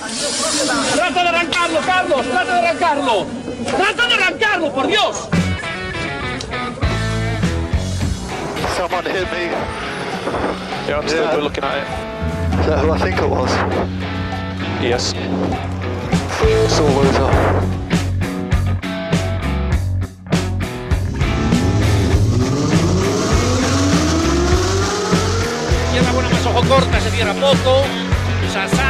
¡Trata de arrancarlo, Carlos! ¡Trata de arrancarlo! ¡Trata de arrancarlo, por Dios! Someone hit me. Yeah, I'm still Yeah. we're looking at it. Is that who I think it was? Yes. Sore loser. Izquierda buena más ojo corta, se cierra poco. Sasar.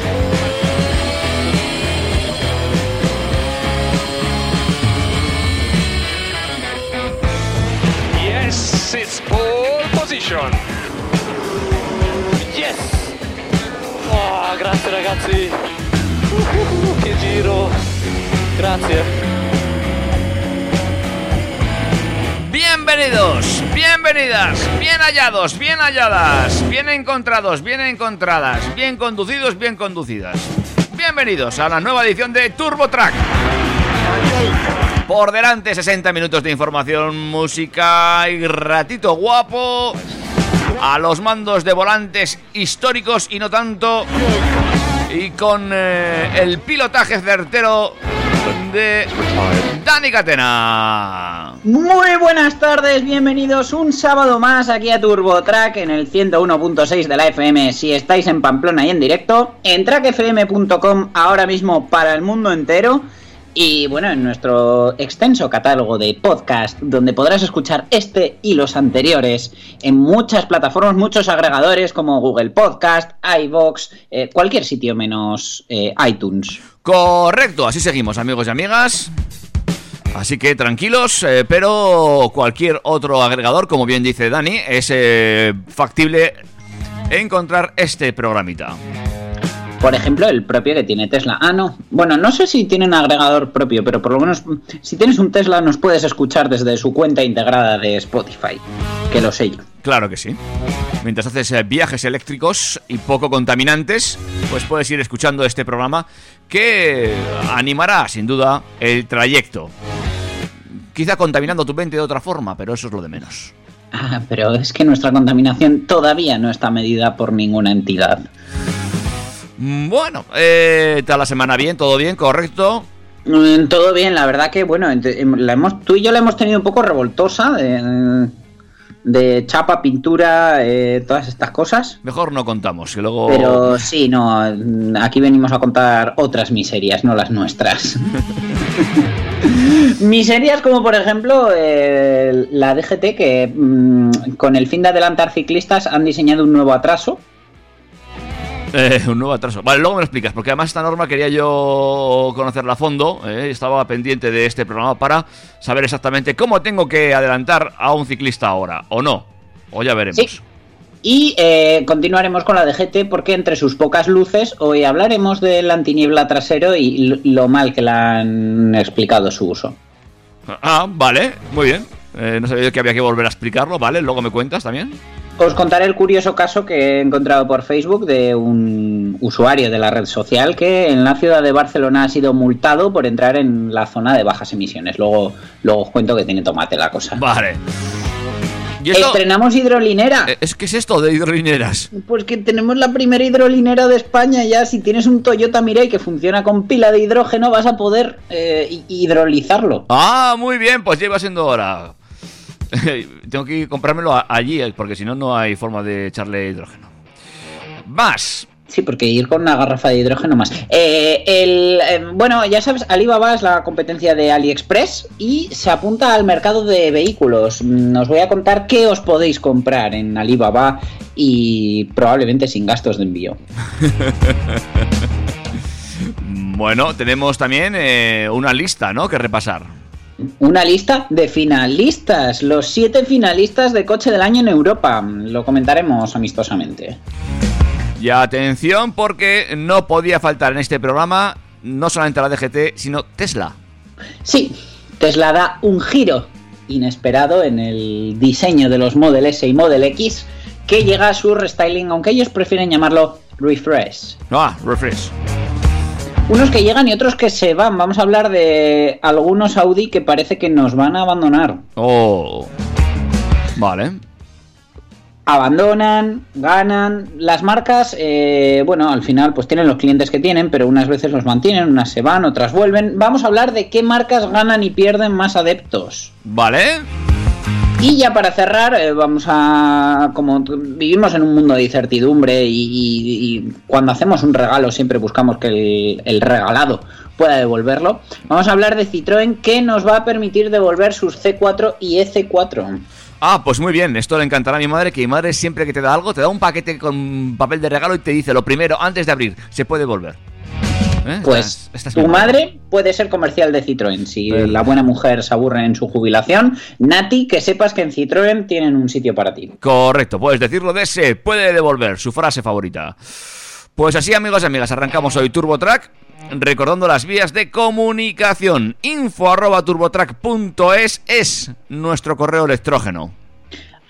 Oh, grazie ragazzi! Che giro! Grazie! Bienvenidos, bienvenidas, bien hallados, bien halladas, bien encontrados, bien encontradas, bien conducidos, bien conducidas. Bienvenidos a la nueva edición de Turbo Track. Por delante 60 minutos de información, música y ratito guapo. A los mandos de volantes históricos y no tanto. Y con eh, el pilotaje certero de Dani Catena. Muy buenas tardes, bienvenidos un sábado más aquí a TurboTrack en el 101.6 de la FM si estáis en Pamplona y en directo, en trackfm.com ahora mismo para el mundo entero y bueno, en nuestro extenso catálogo de podcast donde podrás escuchar este y los anteriores en muchas plataformas, muchos agregadores como Google Podcast, iVoox, eh, cualquier sitio menos eh, iTunes. Correcto, así seguimos, amigos y amigas. Así que tranquilos, eh, pero cualquier otro agregador, como bien dice Dani, es eh, factible encontrar este programita. Por ejemplo, el propio que tiene Tesla. Ah, no. Bueno, no sé si tienen agregador propio, pero por lo menos si tienes un Tesla nos puedes escuchar desde su cuenta integrada de Spotify. Que lo sé yo. Claro que sí. Mientras haces eh, viajes eléctricos y poco contaminantes, pues puedes ir escuchando este programa que animará sin duda el trayecto. Quizá contaminando tu mente de otra forma, pero eso es lo de menos. Ah, pero es que nuestra contaminación todavía no está medida por ninguna entidad. Mm, Bueno, eh, tal la semana bien, todo bien, correcto. Mm, Todo bien, la verdad que, bueno, em, la hemos, tú y yo la hemos tenido un poco revoltosa de, de chapa, pintura, eh, todas estas cosas. Mejor no contamos, que luego... Pero sí, no, aquí venimos a contar otras miserias, no las nuestras. miserias como por ejemplo eh, la DGT que mm, con el fin de adelantar ciclistas han diseñado un nuevo atraso. Eh, un nuevo atraso. Vale, luego me lo explicas, porque además esta norma quería yo conocerla a fondo. eh, estaba pendiente de este programa para saber exactamente cómo tengo que adelantar a un ciclista ahora, o no. O ya veremos. Sí. Y eh, continuaremos con la DGT porque entre sus pocas luces hoy hablaremos del antiniebla trasero y lo mal que le han explicado su uso. Ah, vale, muy bien. Eh, no sabía yo que había que volver a explicarlo, ¿vale? Luego me cuentas también. Os contaré el curioso caso que he encontrado por Facebook de un usuario de la red social que en la ciudad de Barcelona ha sido multado por entrar en la zona de bajas emisiones. Luego, luego os cuento que tiene tomate la cosa. Vale. ¿Y esto? Estrenamos hidrolinera. Eh, ¿Es que es esto de hidrolineras? Pues que tenemos la primera hidrolinera de España ya. Si tienes un Toyota Mirai que funciona con pila de hidrógeno, vas a poder eh, hi- hidrolizarlo. Ah, muy bien, pues ya iba siendo hora. Tengo que comprármelo a- allí, eh, porque si no, no hay forma de echarle hidrógeno. Más. Sí, porque ir con una garrafa de hidrógeno más. Eh, el, eh, bueno, ya sabes, Alibaba es la competencia de AliExpress y se apunta al mercado de vehículos. Mm, Os voy a contar qué os podéis comprar en Alibaba y probablemente sin gastos de envío. Bueno, tenemos también eh, una lista, ¿no? Que repasar. Una lista de finalistas, los siete finalistas de coche del año en Europa. Lo comentaremos amistosamente. Y atención, porque no podía faltar en este programa no solamente la DGT, sino Tesla. Sí, Tesla da un giro inesperado en el diseño de los Model S y Model X que llega a su restyling, aunque ellos prefieren llamarlo refresh. Ah, refresh. Unos que llegan y otros que se van. Vamos a hablar de algunos Audi que parece que nos van a abandonar. Oh. Vale. Abandonan, ganan. Las marcas, eh, bueno, al final pues tienen los clientes que tienen, pero unas veces los mantienen, unas se van, otras vuelven. Vamos a hablar de qué marcas ganan y pierden más adeptos. Vale. Y ya para cerrar, eh, vamos a. Como vivimos en un mundo de incertidumbre y, cuando hacemos un regalo siempre buscamos que el, el regalado pueda devolverlo, vamos a hablar de Citroën que nos va a permitir devolver sus C4 y EC4. Ah, pues muy bien, esto le encantará a mi madre, que mi madre siempre que te da algo, te da un paquete con papel de regalo y te dice lo primero, antes de abrir, se puede devolver. ¿Eh? Pues tu madre puede ser comercial de Citroën. Si Pero- la buena mujer se aburre en su jubilación, Nati, que sepas que en Citroën tienen un sitio para ti. Correcto, puedes decirlo de ese, puede devolver, su frase favorita. Pues así, amigos y amigas, arrancamos hoy TurboTrack, recordando las vías de comunicación. Info arroba turbotrack.es es nuestro correo electrógeno.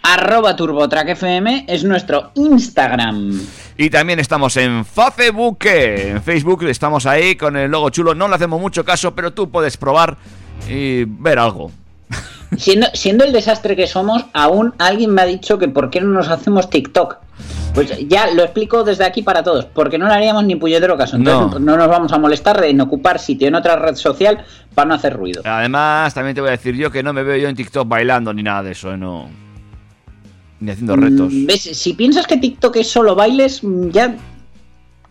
Arroba TurboTrack FM es nuestro Instagram. Y también estamos en Facebook. En Facebook estamos ahí con el logo chulo. No le hacemos mucho caso, pero tú puedes probar y ver algo. Siendo, siendo el desastre que somos, aún alguien me ha dicho que por qué no nos hacemos TikTok. Pues ya lo explico desde aquí para todos, porque no le haríamos ni puñetero caso. Entonces No. no. nos vamos a molestar en ocupar sitio en otra red social para no hacer ruido. Además, también te voy a decir yo que no me veo yo en TikTok bailando ni nada de eso, ¿eh? no. Ni haciendo retos. Mm, ¿Ves? Si piensas que TikTok es solo bailes, mm, ya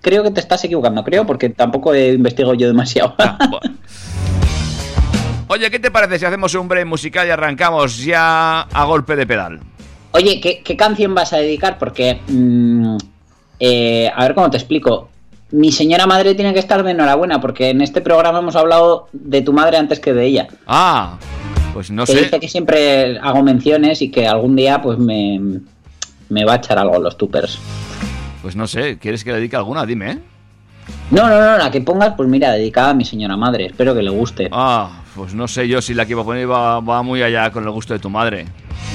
creo que te estás equivocando, creo, porque tampoco he investigado yo demasiado. Ah, bueno. Oye, ¿qué te parece si hacemos un break musical y arrancamos ya a golpe de pedal? Oye, ¿qué, qué canción vas a dedicar? Porque, mm, eh, a ver cómo te explico. Mi señora madre tiene que estar de enhorabuena, porque en este programa hemos hablado de tu madre antes que de ella. Ah, pues no que sé. dice que siempre hago menciones y que algún día pues me, me va a echar algo los tupers. Pues no sé, ¿quieres que le dedique alguna? Dime, ¿eh? No, no, no, la que pongas, pues mira, dedicada a mi señora madre. Espero que le guste. Ah, pues no sé yo si la que iba a poner va, va muy allá con el gusto de tu madre.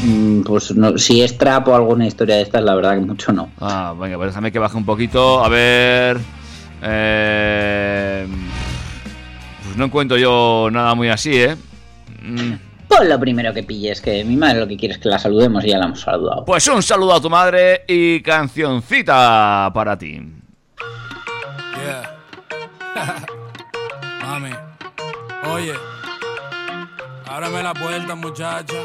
Mm, Pues no, si es trap o alguna historia de estas, la verdad que mucho no. Ah, venga, pues déjame que baje un poquito. A ver. Eh, pues no encuentro yo nada muy así, ¿eh? Mm, Pues lo primero que pilles, que mi madre lo que quiere es que la saludemos y ya la hemos saludado. Pues un saludo a tu madre y cancioncita para ti. Yeah. Mami, oye, ábreme la puerta, muchacha.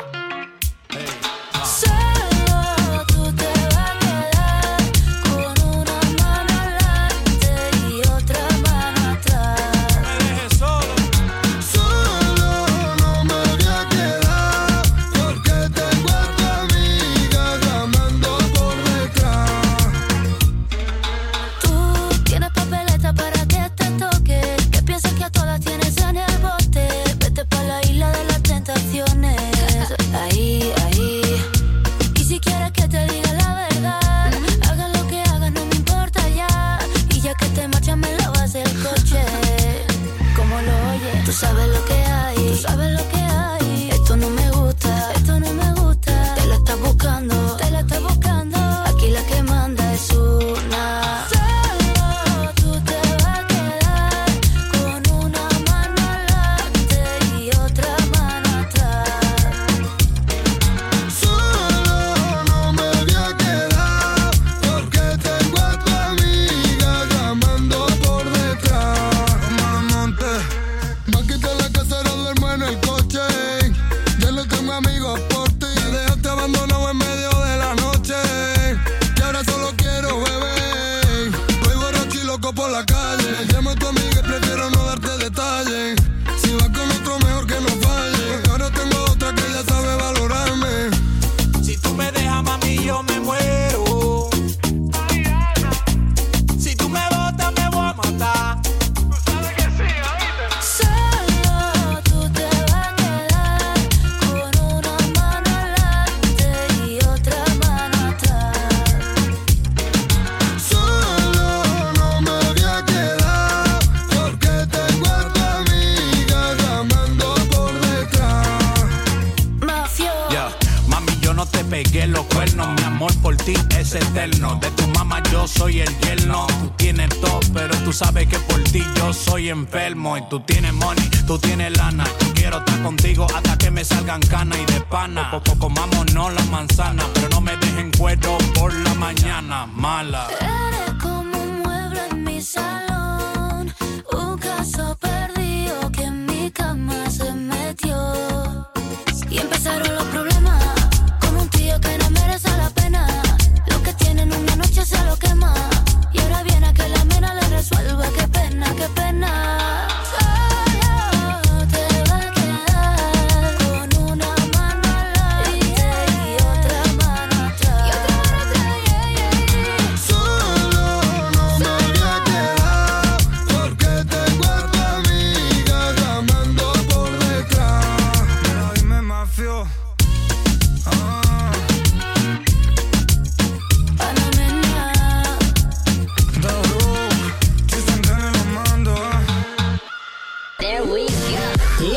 Enfermo. Y tú tienes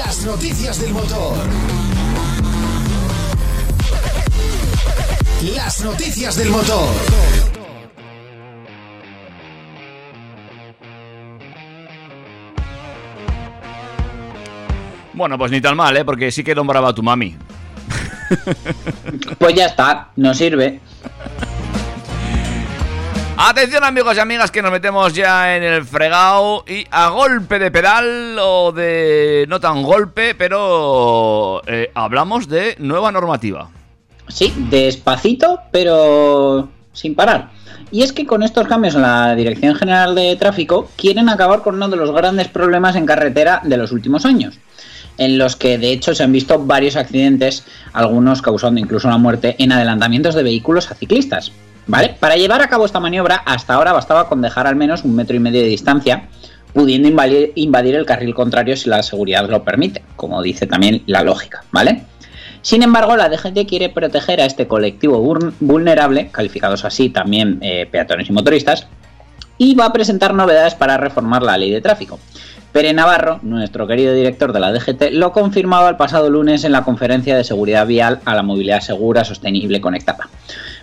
Las noticias del motor. Las noticias del motor. Bueno, pues ni tan mal, ¿eh? Porque sí que nombraba a tu mami. Pues ya está, no sirve. Atención amigos y amigas que nos metemos ya en el fregado y a golpe de pedal o de no tan golpe, pero eh, hablamos de nueva normativa. Sí, despacito, pero sin parar. Y es que con estos cambios en la Dirección General de Tráfico quieren acabar con uno de los grandes problemas en carretera de los últimos años, en los que de hecho se han visto varios accidentes, algunos causando incluso la muerte en adelantamientos de vehículos a ciclistas. ¿Vale? Para llevar a cabo esta maniobra, hasta ahora bastaba con dejar al menos un metro y medio de distancia, pudiendo invadir, el carril contrario si la seguridad lo permite, como dice también la lógica, ¿vale? Sin embargo, la DGT quiere proteger a este colectivo vul- vulnerable, calificados así también eh, peatones y motoristas, y va a presentar novedades para reformar la ley de tráfico. Pere Navarro, nuestro querido director de la DGT, lo confirmaba el pasado lunes en la conferencia de seguridad vial a la movilidad segura, sostenible, conectada.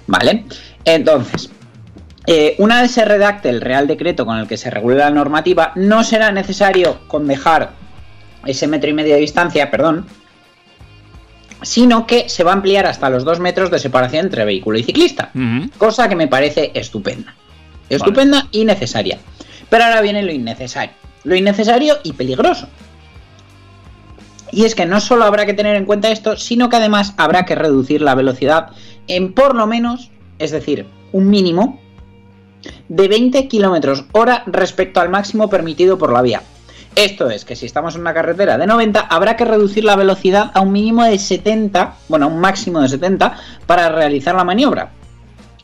¿Vale? Entonces, eh, una vez se redacte el Real Decreto con el que se regule la normativa, no será necesario con dejar ese metro y medio de distancia, perdón, sino que se va a ampliar hasta los dos metros de separación entre vehículo y ciclista, cosa que me parece estupenda. Estupenda y necesaria. Pero ahora viene lo innecesario. Lo innecesario y peligroso. Y es que no solo habrá que tener en cuenta esto, sino que además habrá que reducir la velocidad en por lo menos, es decir, un mínimo de 20 kilómetros hora respecto al máximo permitido por la vía. Esto es que si estamos en una carretera de 90, habrá que reducir la velocidad a un mínimo de 70, bueno, a un máximo de 70 para realizar la maniobra.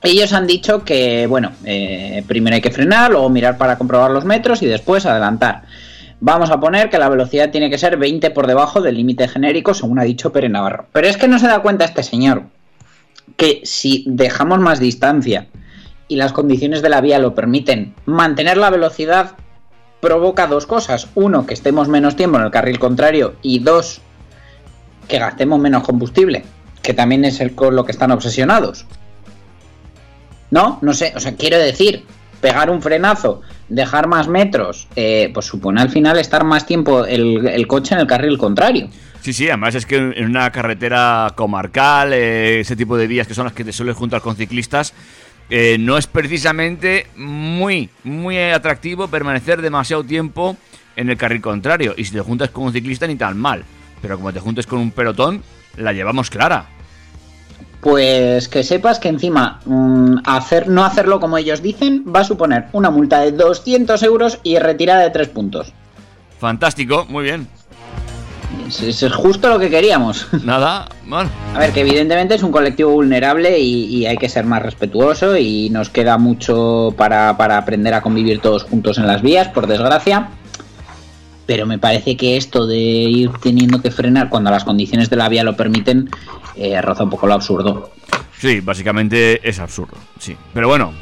Ellos han dicho que, bueno, eh, primero hay que frenar, luego mirar para comprobar los metros y después adelantar. Vamos a poner que la velocidad tiene que ser 20 por debajo del límite genérico, según ha dicho Pere Navarro. Pero es que no se da cuenta este señor que si dejamos más distancia y las condiciones de la vía lo permiten, mantener la velocidad provoca dos cosas. Uno, que estemos menos tiempo en el carril contrario y dos, que gastemos menos combustible, que también es el con lo que están obsesionados. No, no sé, o sea, quiero decir, pegar un frenazo, dejar más metros, eh, pues supone al final estar más tiempo el, el coche en el carril contrario. Sí, sí, además es que en una carretera comarcal, eh, ese tipo de vías que son las que te sueles juntar con ciclistas, eh, no es precisamente muy, muy atractivo permanecer demasiado tiempo en el carril contrario. Y si te juntas con un ciclista, ni tan mal. Pero como te juntes con un pelotón, la llevamos clara. Pues que sepas que encima mm, hacer, no hacerlo como ellos dicen va a suponer una multa de 200 euros y retirada de 3 puntos. Fantástico, muy bien. Es, es- justo lo que queríamos. Nada, bueno. A ver, que evidentemente es un colectivo vulnerable y, y hay que ser más respetuoso y nos queda mucho para, para aprender a convivir todos juntos en las vías, por desgracia. Pero me parece que esto de ir teniendo que frenar cuando las condiciones de la vía lo permiten eh, roza un poco lo absurdo. Sí, básicamente es absurdo, sí. Pero bueno,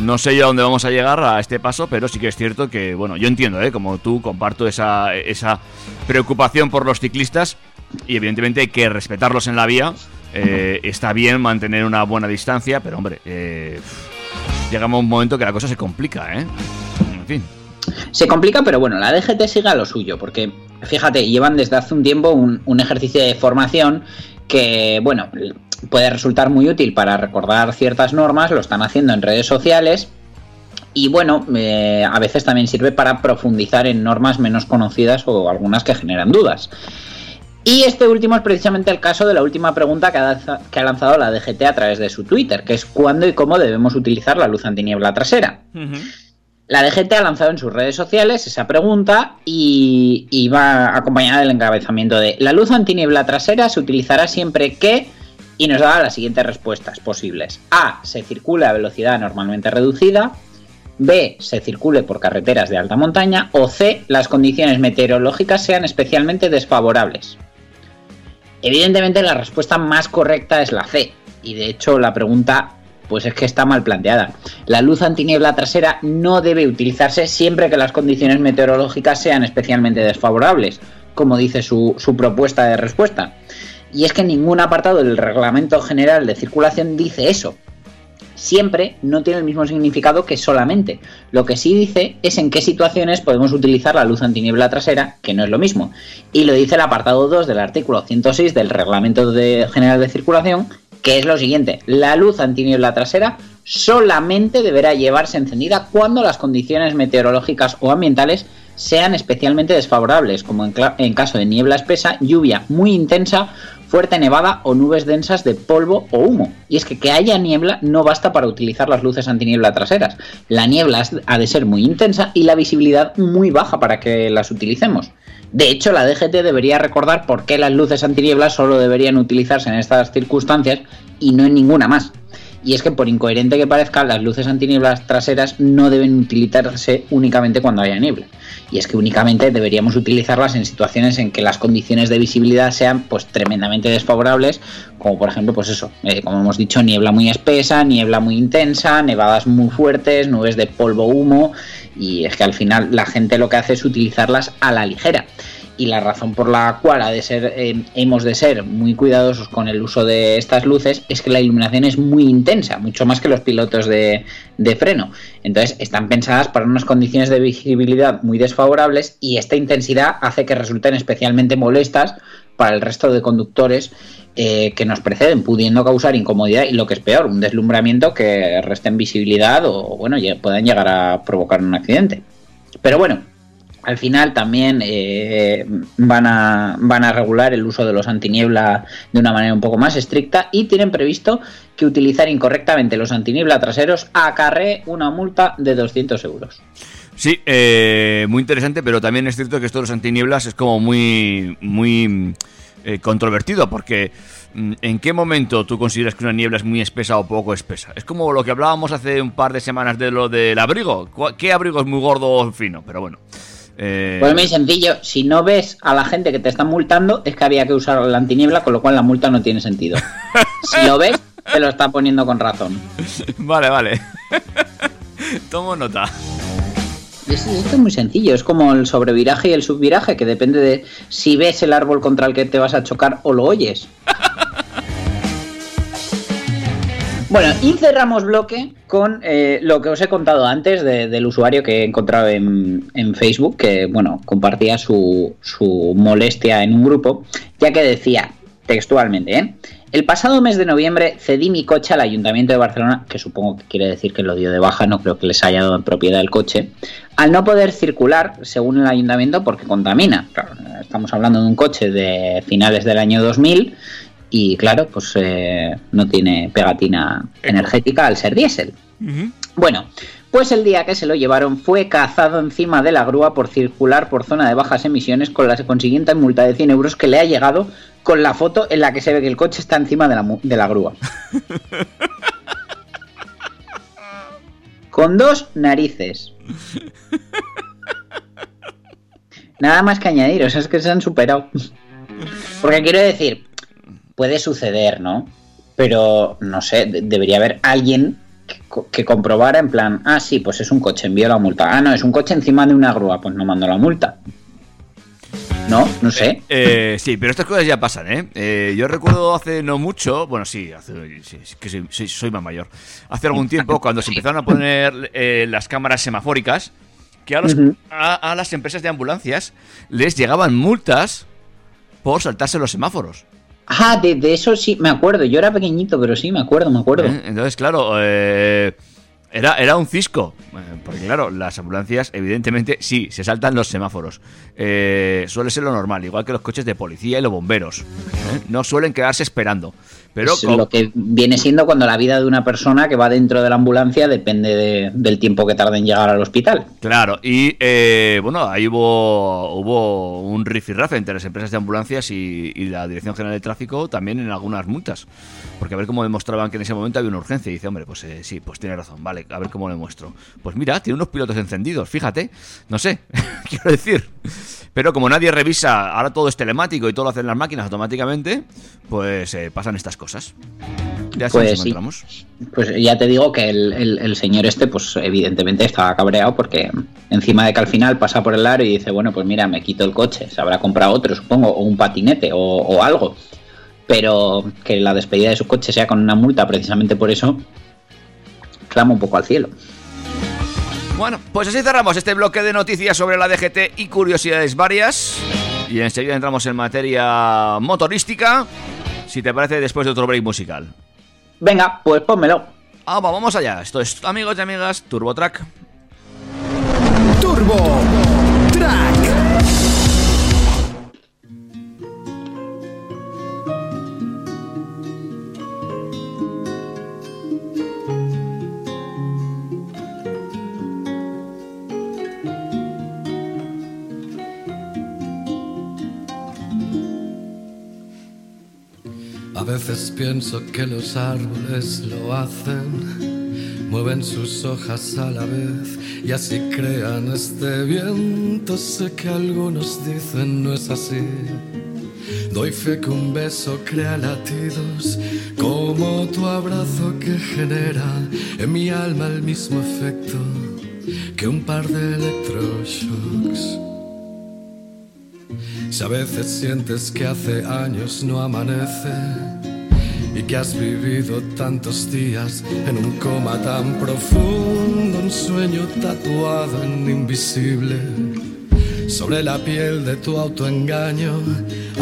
no sé yo a dónde vamos a llegar a este paso, pero sí que es cierto que, bueno, yo entiendo, ¿eh? Como tú, comparto esa, esa preocupación por los ciclistas y evidentemente hay que respetarlos en la vía, eh, está bien mantener una buena distancia, pero hombre, eh, llegamos a un momento que la cosa se complica, ¿eh? En fin. Se complica, pero bueno, la DGT sigue a lo suyo, porque fíjate, llevan desde hace un tiempo un, un ejercicio de formación que, bueno, puede resultar muy útil para recordar ciertas normas, lo están haciendo en redes sociales. Y bueno, eh, a veces también sirve para profundizar en normas menos conocidas o algunas que generan dudas. Y este último es precisamente el caso de la última pregunta que ha, lanzado la DGT a través de su Twitter, que es cuándo y cómo debemos utilizar la luz antiniebla trasera. La DGT ha lanzado en sus redes sociales esa pregunta y, y va acompañada del encabezamiento de la luz antiniebla trasera se utilizará siempre que y nos da las siguientes respuestas posibles. A. Se circula a velocidad normalmente reducida. B. Se circule por carreteras de alta montaña. O C. Las condiciones meteorológicas sean especialmente desfavorables. Evidentemente la respuesta más correcta es la C. Y de hecho la pregunta pues es que está mal planteada. La luz antiniebla trasera no debe utilizarse siempre que las condiciones meteorológicas sean especialmente desfavorables, como dice su, su propuesta de respuesta. Y es que ningún apartado del Reglamento General de Circulación dice eso. Siempre no tiene el mismo significado que solamente. Lo que sí dice es en qué situaciones podemos utilizar la luz antiniebla trasera, que no es lo mismo. Y lo dice el apartado 2 del artículo 106 del Reglamento General de Circulación, que es lo siguiente. La luz antiniebla trasera solamente deberá llevarse encendida cuando las condiciones meteorológicas o ambientales sean especialmente desfavorables, como en, en caso de niebla espesa, lluvia muy intensa fuerte nevada o nubes densas de polvo o humo. Y es que que haya niebla no basta para utilizar las luces antiniebla traseras. La niebla ha de ser muy intensa y la visibilidad muy baja para que las utilicemos. De hecho, la DGT debería recordar por qué las luces antiniebla solo deberían utilizarse en estas circunstancias y no en ninguna más. Y es que por incoherente que parezca, las luces antinieblas traseras no deben utilizarse únicamente cuando haya niebla. Y es que únicamente deberíamos utilizarlas en situaciones en que las condiciones de visibilidad sean pues tremendamente desfavorables, como por ejemplo, pues eso, eh, como hemos dicho, niebla muy espesa, niebla muy intensa, nevadas muy fuertes, nubes de polvo humo, y es que al final la gente lo que hace es utilizarlas a la ligera y la razón por la cual ha de ser, eh, hemos de ser muy cuidadosos con el uso de estas luces es que la iluminación es muy intensa, mucho más que los pilotos de, freno. Entonces están pensadas para unas condiciones de visibilidad muy desfavorables y esta intensidad hace que resulten especialmente molestas para el resto de conductores eh, que nos preceden, pudiendo causar incomodidad y lo que es peor, un deslumbramiento que reste en visibilidad o bueno, puedan llegar a provocar un accidente. Pero bueno, al final también eh, van, a, van a regular el uso de los antiniebla de una manera un poco más estricta y tienen previsto que utilizar incorrectamente los antiniebla traseros acarre una multa de 200 euros. Sí, eh, muy interesante, pero también es cierto que esto de los antinieblas es como muy, muy eh, controvertido, porque mm, ¿en qué momento tú consideras que una niebla es muy espesa o poco espesa? Es como lo que hablábamos hace un par de semanas de lo del abrigo. ¿Qué abrigo es muy gordo o fino? Pero bueno. Eh... Pues muy sencillo, si no ves a la gente que te está multando, es que había que usar la antiniebla, con lo cual la multa no tiene sentido. si lo ves, te lo está poniendo con razón. Vale, vale. Tomo nota. Esto es muy sencillo, es como el sobreviraje y el subviraje, que depende de si ves el árbol contra el que te vas a chocar o lo oyes. Bueno, y cerramos bloque con eh, lo que os he contado antes de, del usuario que he encontrado en, en Facebook, que bueno, compartía su, su, molestia en un grupo, ya que decía textualmente, ¿eh? El pasado mes de noviembre cedí mi coche al Ayuntamiento de Barcelona, que supongo que quiere decir que lo dio de baja, no creo que les haya dado en propiedad el coche, al no poder circular, según el Ayuntamiento, porque contamina. Claro, estamos hablando de un coche de finales del año 2000 y claro, pues eh, no tiene pegatina energética al ser diésel. Uh -huh. Bueno, pues el día que se lo llevaron fue cazado encima de la grúa por circular por zona de bajas emisiones con la consiguiente multa de 100 euros que le ha llegado con la foto en la que se ve que el coche está encima de la, de la grúa. con dos narices. Nada más que añadir, o sea, es que se han superado. Porque quiero decir, puede suceder, ¿no? Pero no sé, de debería haber alguien que, que, comprobara en plan, ah, sí, pues es un coche, envío la multa. Ah, no, es un coche encima de una grúa, pues no mando la multa. No, no sé. Eh, sí, pero estas cosas ya pasan, ¿eh? Eh, Yo recuerdo hace no mucho, bueno, sí, hace, sí, sí, que soy, soy- soy más mayor. Hace algún tiempo, cuando se empezaron a poner eh, las cámaras semafóricas, que a, los- a las empresas de ambulancias les llegaban multas por saltarse los semáforos. Ah, de, de eso sí, me acuerdo. Yo era pequeñito, pero sí, me acuerdo, me acuerdo. Entonces, claro, eh, era, era un cisco. eh, Porque, claro, las ambulancias, evidentemente, sí, se saltan los semáforos. Eh, suele ser lo normal, igual que los coches de policía y los bomberos. ¿eh? No suelen quedarse esperando. Pero es con- lo que viene siendo cuando la vida de una persona que va dentro de la ambulancia depende de- del tiempo que tarde en llegar al hospital. Claro, y eh, bueno, ahí hubo, hubo un rifirrafe entre las empresas de ambulancias y, y la Dirección General de Tráfico también en algunas multas. Porque a ver cómo demostraban que en ese momento había una urgencia. Y dice, hombre, pues eh, sí, pues tiene razón, vale, a ver cómo lo demuestro. Pues mira, tiene unos pilotos encendidos, fíjate, no sé, quiero decir. Pero como nadie revisa, ahora todo es telemático y todo lo hacen las máquinas automáticamente, pues eh, pasan estas cosas. Ya Pues nos encontramos. Pues ya te digo que el, el- el señor este, pues evidentemente estaba cabreado porque encima de que al final pasa por el aro y dice, bueno, pues mira, me quito el coche, se habrá comprado otro, supongo, o un patinete o, o algo. Pero que la despedida de su coche sea con una multa precisamente por eso, clama un poco al cielo. Bueno, pues así cerramos este bloque de noticias sobre la DGT y curiosidades varias. Y enseguida entramos en materia motorística. Si te parece, después de otro break musical. Venga, pues pónmelo. Ah, va, vamos allá. Esto es, amigos y amigas, Turbo Track. Turbo Track. A veces pienso que los árboles lo hacen, mueven sus hojas a la vez y así crean este viento. Sé que algunos dicen no es así. Doy fe que un beso crea latidos, como tu abrazo que genera en mi alma el mismo efecto que un par de electroshocks. Si a veces sientes que hace años no amanece y que has vivido tantos días en un coma tan profundo, un sueño tatuado en invisible sobre la piel de tu autoengaño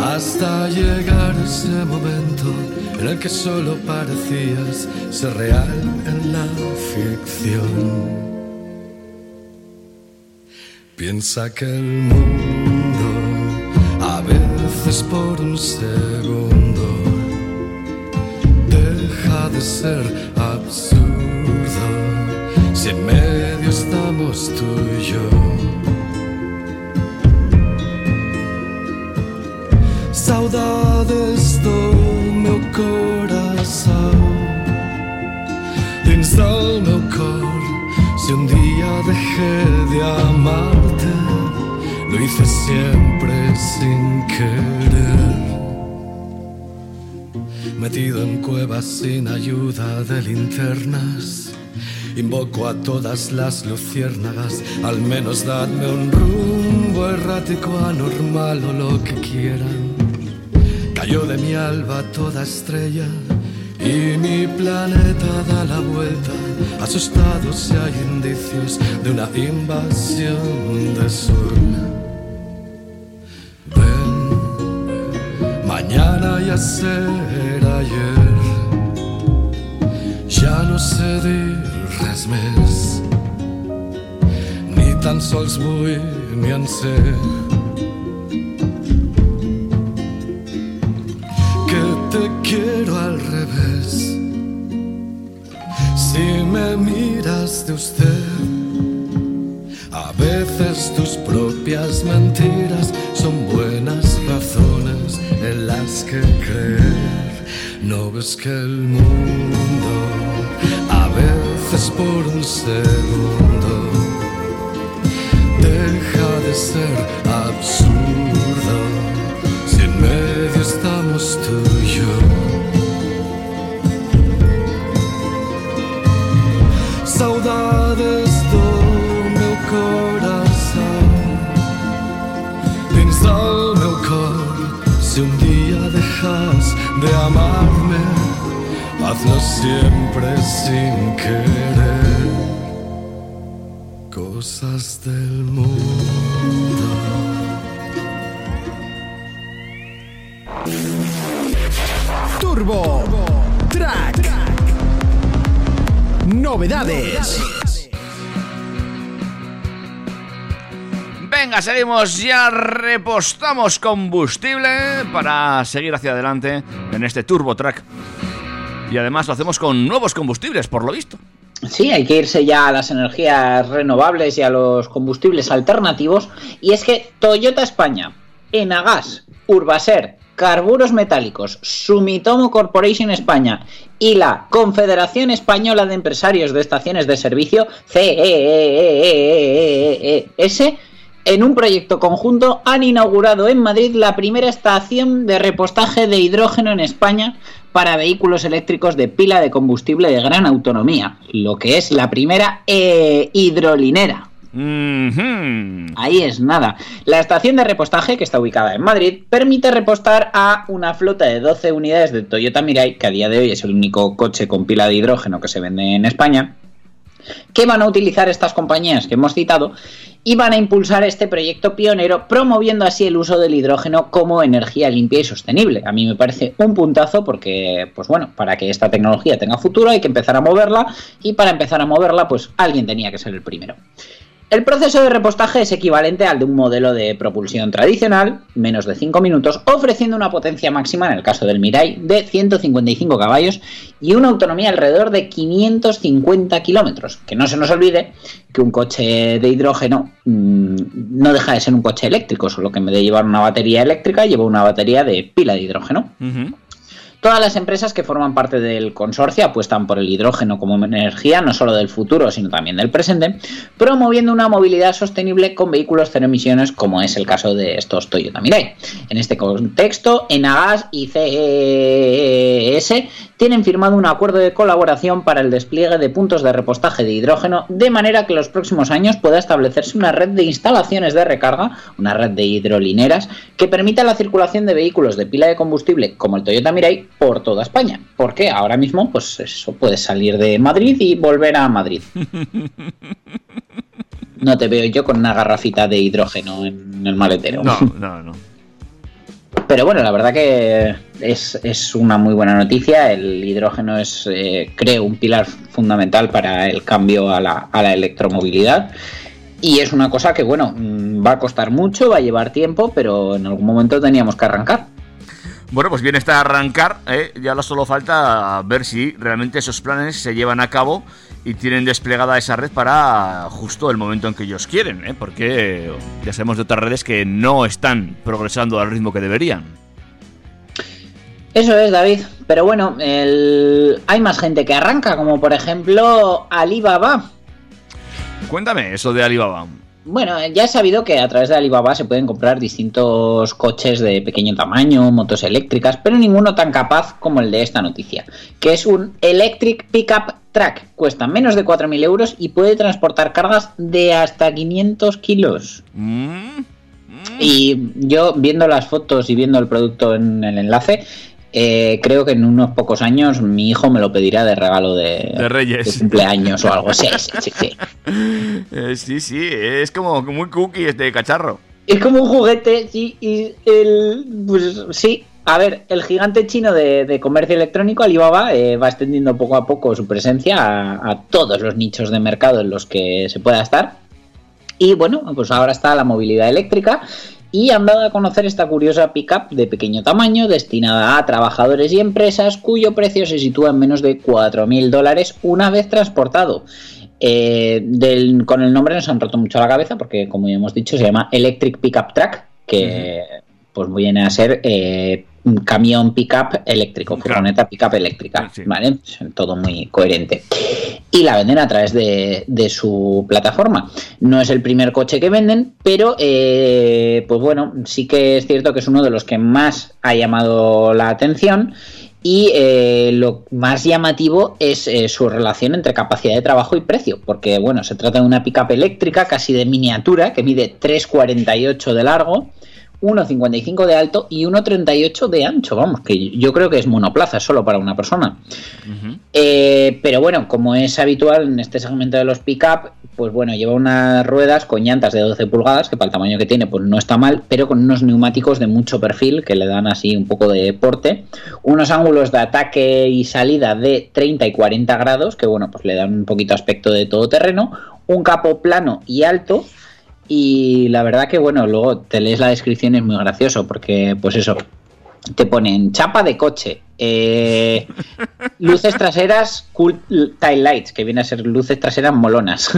hasta llegar ese momento en el que solo parecías ser real en la ficción. Piensa que el mundo por un segundo. Deja de ser absurdo. Si en medio estamos tú y yo. Saudades do meu coração Dins del meu cor. Si un día dejé de amarte Lo hice siempre sin querer Metido en cuevas sin ayuda de linternas Invoco a todas las luciérnagas Al menos dadme un rumbo errático, anormal o lo que quieran Cayó de mi alba toda estrella y mi planeta da la vuelta. Asustados si hay indicios de una invasión de sol. Mañana ya será ayer. Ja no sé dir res ni tan sols vull ni en ser. que te quiero al revés. Si me miras de usted, a veces tus propias mentiras son buenas que creer. No ves que el mundo, a veces por un segundo, deja de ser absurdo si en medio estamos tú y yo. Saudades do meu coração un día dejas de amarme, hazlo siempre sin querer. Cosas del mundo. Turbo Track. Novedades. Venga, seguimos, ya repostamos combustible para seguir hacia adelante en este Turbo Track. Y además lo hacemos con nuevos combustibles, por lo visto. Sí, hay que irse ya a las energías renovables y a los combustibles alternativos. Y es que Toyota España, Enagas, Urbaser, Carburos Metálicos, Sumitomo Corporation España y la Confederación Española de Empresarios de Estaciones de Servicio, CEES, en un proyecto conjunto han inaugurado en Madrid la primera estación de repostaje de hidrógeno en España para vehículos eléctricos de pila de combustible de gran autonomía, lo que es la primera eh, hidrolinera. Ahí es nada. La estación de repostaje, que está ubicada en Madrid, permite repostar a una flota de 12 unidades de Toyota Mirai, que a día de hoy es el único coche con pila de hidrógeno que se vende en España, que van a utilizar estas compañías que hemos citado y van a impulsar este proyecto pionero, promoviendo así el uso del hidrógeno como energía limpia y sostenible. A mí me parece un puntazo porque, pues bueno, para que esta tecnología tenga futuro hay que empezar a moverla y para empezar a moverla, pues alguien tenía que ser el primero. El proceso de repostaje es equivalente al de un modelo de propulsión tradicional, menos de 5 minutos, ofreciendo una potencia máxima, en el caso del Mirai, de 155 caballos y una autonomía alrededor de 550 kilómetros. Que no se nos olvide que un coche de hidrógeno mmm, no deja de ser un coche eléctrico, solo que en vez de llevar una batería eléctrica, lleva una batería de pila de hidrógeno. Todas las empresas que forman parte del consorcio apuestan por el hidrógeno como energía no solo del futuro, sino también del presente, promoviendo una movilidad sostenible con vehículos cero emisiones, como es el caso de estos Toyota Mirai. En este contexto, Enagas y CES tienen firmado un acuerdo de colaboración para el despliegue de puntos de repostaje de hidrógeno, de manera que en los próximos años pueda establecerse una red de instalaciones de recarga, una red de hidrolineras, que permita la circulación de vehículos de pila de combustible como el Toyota Mirai por toda España. Porque ahora mismo, pues eso, puedes salir de Madrid y volver a Madrid. No te veo yo con una garrafita de hidrógeno en el maletero. No, no, no. Pero bueno, la verdad que es, es una muy buena noticia. El hidrógeno es, eh, creo, un pilar fundamental para el cambio a la, a la electromovilidad. Y es una cosa que, bueno, mm, va a costar mucho, va a llevar tiempo, pero en algún momento teníamos que arrancar. Bueno, pues bien está arrancar, ¿eh? ya solo falta ver si realmente esos planes se llevan a cabo y tienen desplegada esa red para justo el momento en que ellos quieren, ¿eh? porque ya sabemos de otras redes que no están progresando al ritmo que deberían. Eso es, David. Pero bueno, el... hay más gente que arranca, como por ejemplo Alibaba. Cuéntame eso de Alibaba. Bueno, ya he sabido que a través de Alibaba se pueden comprar distintos coches de pequeño tamaño, motos eléctricas, pero ninguno tan capaz como el de esta noticia, que es un Electric Pickup Track. Cuesta menos de 4.000 euros y puede transportar cargas de hasta 500 kilos. Mm, Y yo viendo las fotos y viendo el producto en el enlace, eh, creo que en unos pocos años mi hijo me lo pedirá de regalo de, De Reyes. de cumpleaños o algo. Sí, sí, sí, sí. Eh, sí, sí, es como muy cookie este cacharro. Es como un juguete, sí, y el. Pues sí. A ver, el gigante chino de, de comercio electrónico, Alibaba, eh, va extendiendo poco a poco su presencia a, a todos los nichos de mercado en los que se pueda estar. Y bueno, pues ahora está la movilidad eléctrica y han dado a conocer esta curiosa pickup de pequeño tamaño destinada a trabajadores y empresas cuyo precio se sitúa en menos de 4.000 dólares una vez transportado. Eh, del- con el nombre nos han roto mucho la cabeza porque, como ya hemos dicho, se llama Electric Pickup Track, que pues viene a ser eh, un camión pickup eléctrico, furgoneta pickup eléctrica, ¿vale? Todo muy coherente. Y la venden a través de, de su plataforma. No es el primer coche que venden, pero eh, pues bueno, sí que es cierto que es uno de los que más ha llamado la atención. Y eh, lo más llamativo es eh, su relación entre capacidad de trabajo y precio, porque bueno, se trata de una pickup eléctrica casi de miniatura que mide 3,48 de largo, 1,55 de alto y 1,38 de ancho. Vamos, que yo creo que es monoplaza, solo para una persona. Eh, pero bueno, como es habitual en este segmento de los pick-up, pues bueno, lleva unas ruedas con llantas de 12 pulgadas, que para el tamaño que tiene, pues no está mal, pero con unos neumáticos de mucho perfil que le dan así un poco de porte. Unos ángulos de ataque y salida de 30 y 40 grados, que bueno, pues le dan un poquito aspecto de todoterreno. Un capo plano y alto. Y la verdad que bueno, luego te lees la descripción y es muy gracioso, porque pues eso, te ponen chapa de coche, eh, luces traseras cool tail lights, que viene a ser luces traseras molonas.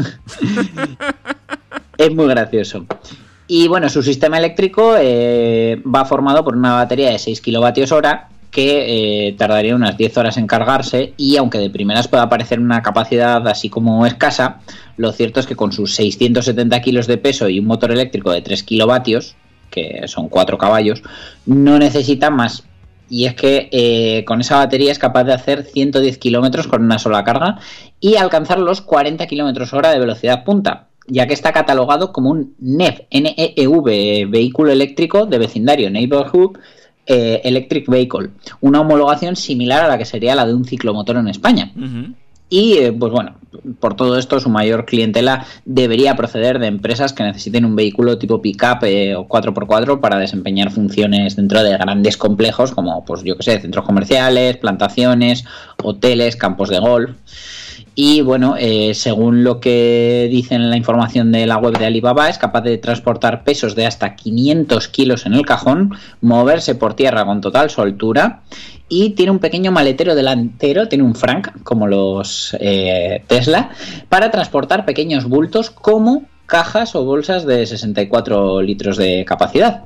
es muy gracioso. Y bueno, su sistema eléctrico eh, va formado por una batería de 6 kilovatios hora que eh, tardaría unas 10 horas en cargarse y aunque de primeras pueda parecer una capacidad así como escasa, lo cierto es que con sus 670 kilos de peso y un motor eléctrico de 3 kilovatios, que son 4 caballos, no necesita más. Y es que eh, con esa batería es capaz de hacer 110 kilómetros con una sola carga y alcanzar los 40 kilómetros hora de velocidad punta, ya que está catalogado como un NEV, NEV, vehículo eléctrico de vecindario, Neighborhood eh, Electric Vehicle, una homologación similar a la que sería la de un ciclomotor en España. Y eh, pues bueno, por todo esto su mayor clientela debería proceder de empresas que necesiten un vehículo tipo pickup eh, o 4x4 para desempeñar funciones dentro de grandes complejos como pues yo que sé, centros comerciales, plantaciones, hoteles, campos de golf. Y bueno, eh, según lo que dice en la información de la web de Alibaba, es capaz de transportar pesos de hasta 500 kilos en el cajón, moverse por tierra con total soltura y tiene un pequeño maletero delantero, tiene un Frank, como los eh, Tesla, para transportar pequeños bultos como cajas o bolsas de 64 litros de capacidad.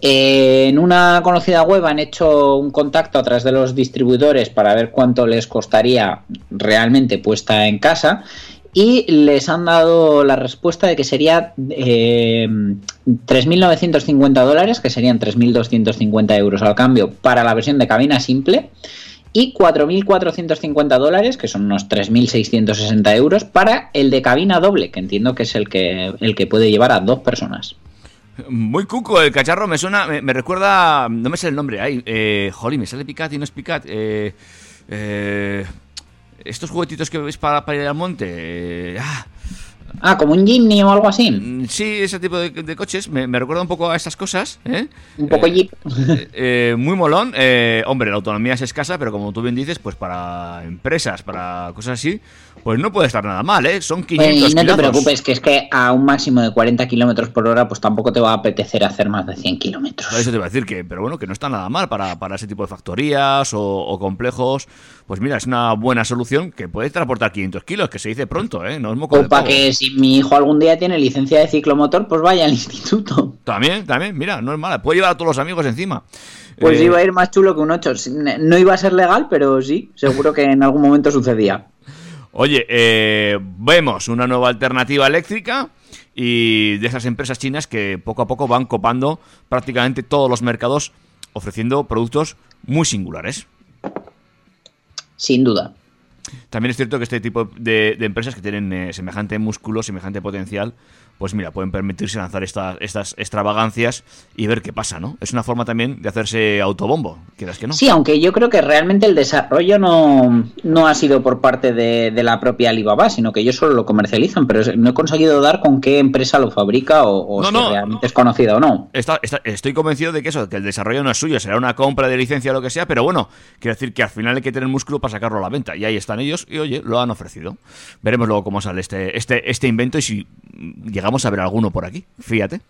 En una conocida web han hecho un contacto a través de los distribuidores para ver cuánto les costaría realmente puesta en casa y les han dado la respuesta de que sería eh, 3.950 dólares, que serían 3.250 euros al cambio para la versión de cabina simple y 4.450 dólares, que son unos 3.660 euros, para el de cabina doble, que entiendo que es el que, el que puede llevar a dos personas. Muy cuco, el cacharro me suena, me, recuerda, no me sé el nombre, ay, eh, jolín, me sale Picat y no es Picat, eh, eh, estos juguetitos que veis para, para ir al monte, eh, ah, Ah, como un Jimny o algo así. Mm, Sí, ese tipo de, de coches me, me recuerda un poco a estas cosas. ¿eh? Un poco Eh, Jeep. eh, eh, muy molón. hombre, la autonomía es escasa, pero como tú bien dices, pues para empresas, para cosas así, pues no puede estar nada mal, ¿eh? Son 500 Bueno, y no te kilazos. preocupes, que es que a un máximo de 40 kilómetros por hora, pues tampoco te va a apetecer hacer más de 100 kilómetros. Eso te iba a decir que, pero bueno, que no está nada mal para, para ese tipo de factorías o, o complejos. Pues mira, es una buena solución que puede transportar 500 kilos, que se dice pronto, ¿eh? No es moco O de para pavo. que si mi hijo algún día tiene licencia de ciclomotor, pues vaya al instituto. También, también, mira, no es mala. Puede llevar a todos los amigos encima. Pues Eh, iba a ir más chulo que un 8. No iba a ser legal, pero sí, seguro que en algún momento sucedía. Oye, eh, vemos una nueva alternativa eléctrica y de esas empresas chinas que poco a poco van copando prácticamente todos los mercados ofreciendo productos muy singulares. Sin duda. También es cierto que este tipo de, empresas que tienen eh, semejante músculo, semejante potencial, pues mira, pueden permitirse lanzar estas, estas extravagancias y ver qué pasa, ¿no? Es una forma también de hacerse autobombo, quieras que no. Sí, aunque yo creo que realmente el desarrollo no, no ha sido por parte de, de la propia Alibaba, sino que ellos solo lo comercializan, pero no he conseguido dar con qué empresa lo fabrica o, o No, si no. realmente es conocida o no. Está- está- estoy convencido de que eso, que el desarrollo no es suyo, será una compra de licencia o lo que sea, pero bueno, quiero decir que al final hay que tener músculo para sacarlo a la venta. Y ahí están ellos y oye, lo han ofrecido. Veremos luego cómo sale este, este, este invento y si mm, llegamos a ver alguno por aquí. Fíjate.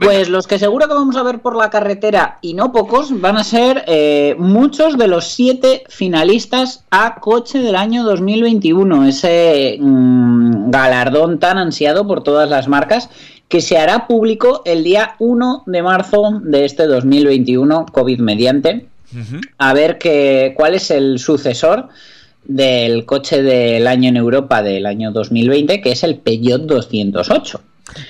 Pues los que seguro que vamos a ver por la carretera, y no pocos, van a ser eh, muchos de los siete finalistas a coche del año 2021. Ese mm, galardón tan ansiado por todas las marcas que se hará público el día 1 de marzo de este 2021, COVID mediante. A ver que, cuál es el sucesor del coche del año en Europa del año 2020, que es el Peugeot 208.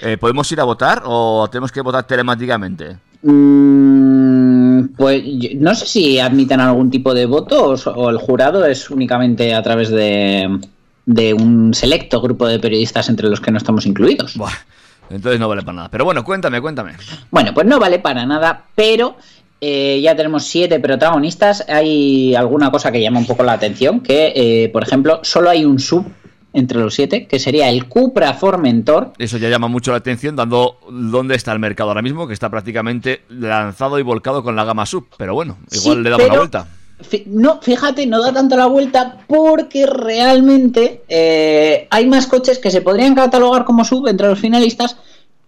Eh, ¿Podemos ir a votar o tenemos que votar telemáticamente? Mm, pues no sé si admiten algún tipo de voto o el jurado es únicamente a través de, de un selecto grupo de periodistas entre los que no estamos incluidos. Buah, Entonces no vale para nada. Pero bueno, cuéntame, cuéntame. Bueno, pues no vale para nada, pero eh, ya tenemos siete protagonistas. Hay alguna cosa que llama un poco la atención, que eh, por ejemplo solo hay un sub entre los siete, que sería el Cupra Formentor. Eso ya llama mucho la atención, dando dónde está el mercado ahora mismo, que está prácticamente lanzado y volcado con la gama sub. Pero bueno, igual Sí, le damos pero- la vuelta. No, fíjate, no da tanto la vuelta porque realmente eh, hay más coches que se podrían catalogar como sub entre los finalistas,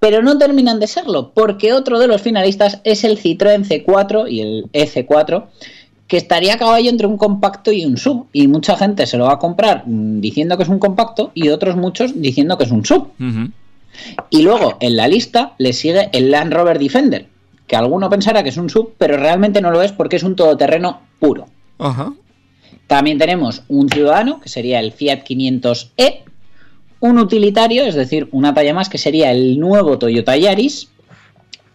pero no terminan de serlo, porque otro de los finalistas es el Citroën C4 y el EC4, que estaría a caballo entre un compacto y un sub, y mucha gente se lo va a comprar mm, diciendo que es un compacto y otros muchos diciendo que es un sub. Y luego en la lista le sigue el Land Rover Defender, que alguno pensará que es un sub, pero realmente no lo es porque es un todoterreno puro. Ajá. También tenemos un ciudadano, que sería el Fiat 500e, un utilitario, es decir, una talla más, que sería el nuevo Toyota Yaris.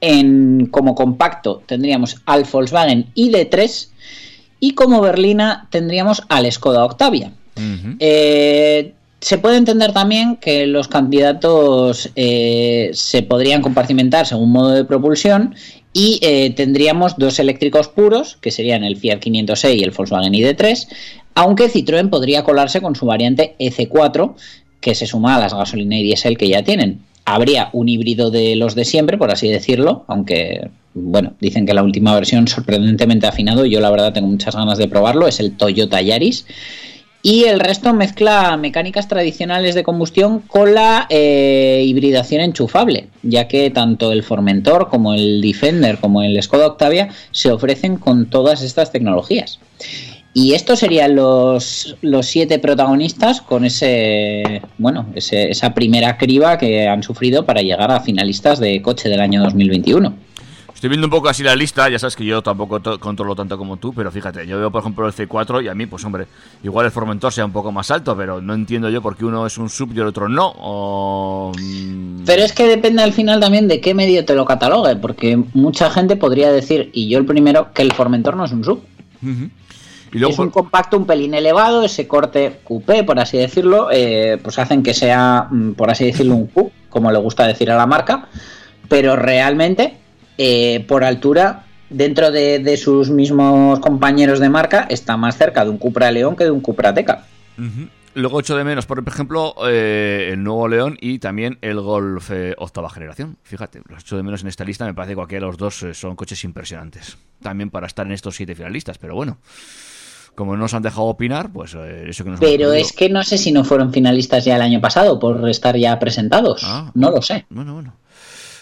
En, como compacto tendríamos al Volkswagen ID3 y como berlina tendríamos al Skoda Octavia. Eh, se puede entender también que los candidatos eh, se podrían compartimentar según modo de propulsión y eh, tendríamos dos eléctricos puros, que serían el Fiat 500e y el Volkswagen ID3, aunque Citroën podría colarse con su variante EC4, que se suma a las gasolina y diésel que ya tienen. Habría un híbrido de los de siempre, por así decirlo, aunque, bueno, dicen que la última versión sorprendentemente afinado, yo la verdad tengo muchas ganas de probarlo, es el Toyota Yaris. Y el resto mezcla mecánicas tradicionales de combustión con la eh, hibridación enchufable, ya que tanto el Formentor como el Defender como el Skoda Octavia se ofrecen con todas estas tecnologías. Y estos serían los, los siete protagonistas con ese bueno ese- esa primera criba que han sufrido para llegar a finalistas de coche del año 2021. Estoy viendo un poco así la lista, ya sabes que yo tampoco controlo tanto como tú, pero fíjate, yo veo por ejemplo el C4 y a mí, pues hombre, igual el Formentor sea un poco más alto, pero no entiendo yo por qué uno es un sub y el otro no. O... mm, Pero es que depende al final también de qué medio te lo catalogue, porque mucha gente podría decir, y yo el primero, que el Formentor no es un sub. Y luego, es un compacto un pelín elevado, ese corte coupé, por así decirlo, eh, pues hacen que sea, mm, por así decirlo, un coupe, como le gusta decir a la marca, pero realmente, eh, por altura, dentro de, de sus mismos compañeros de marca, está más cerca de un Cupra León que de un Cupra Teca. Luego echo de menos, por ejemplo, eh, el nuevo León y también el Golf eh, octava generación. Fíjate, los echo de menos en esta lista. Me parece que cualquiera de los dos son coches impresionantes. También para estar en estos siete finalistas, pero bueno. Como no nos han dejado opinar, pues eh, eso que nos Pero es que no sé si no fueron finalistas ya el año pasado por estar ya presentados. Ah. no lo sé. Bueno, bueno.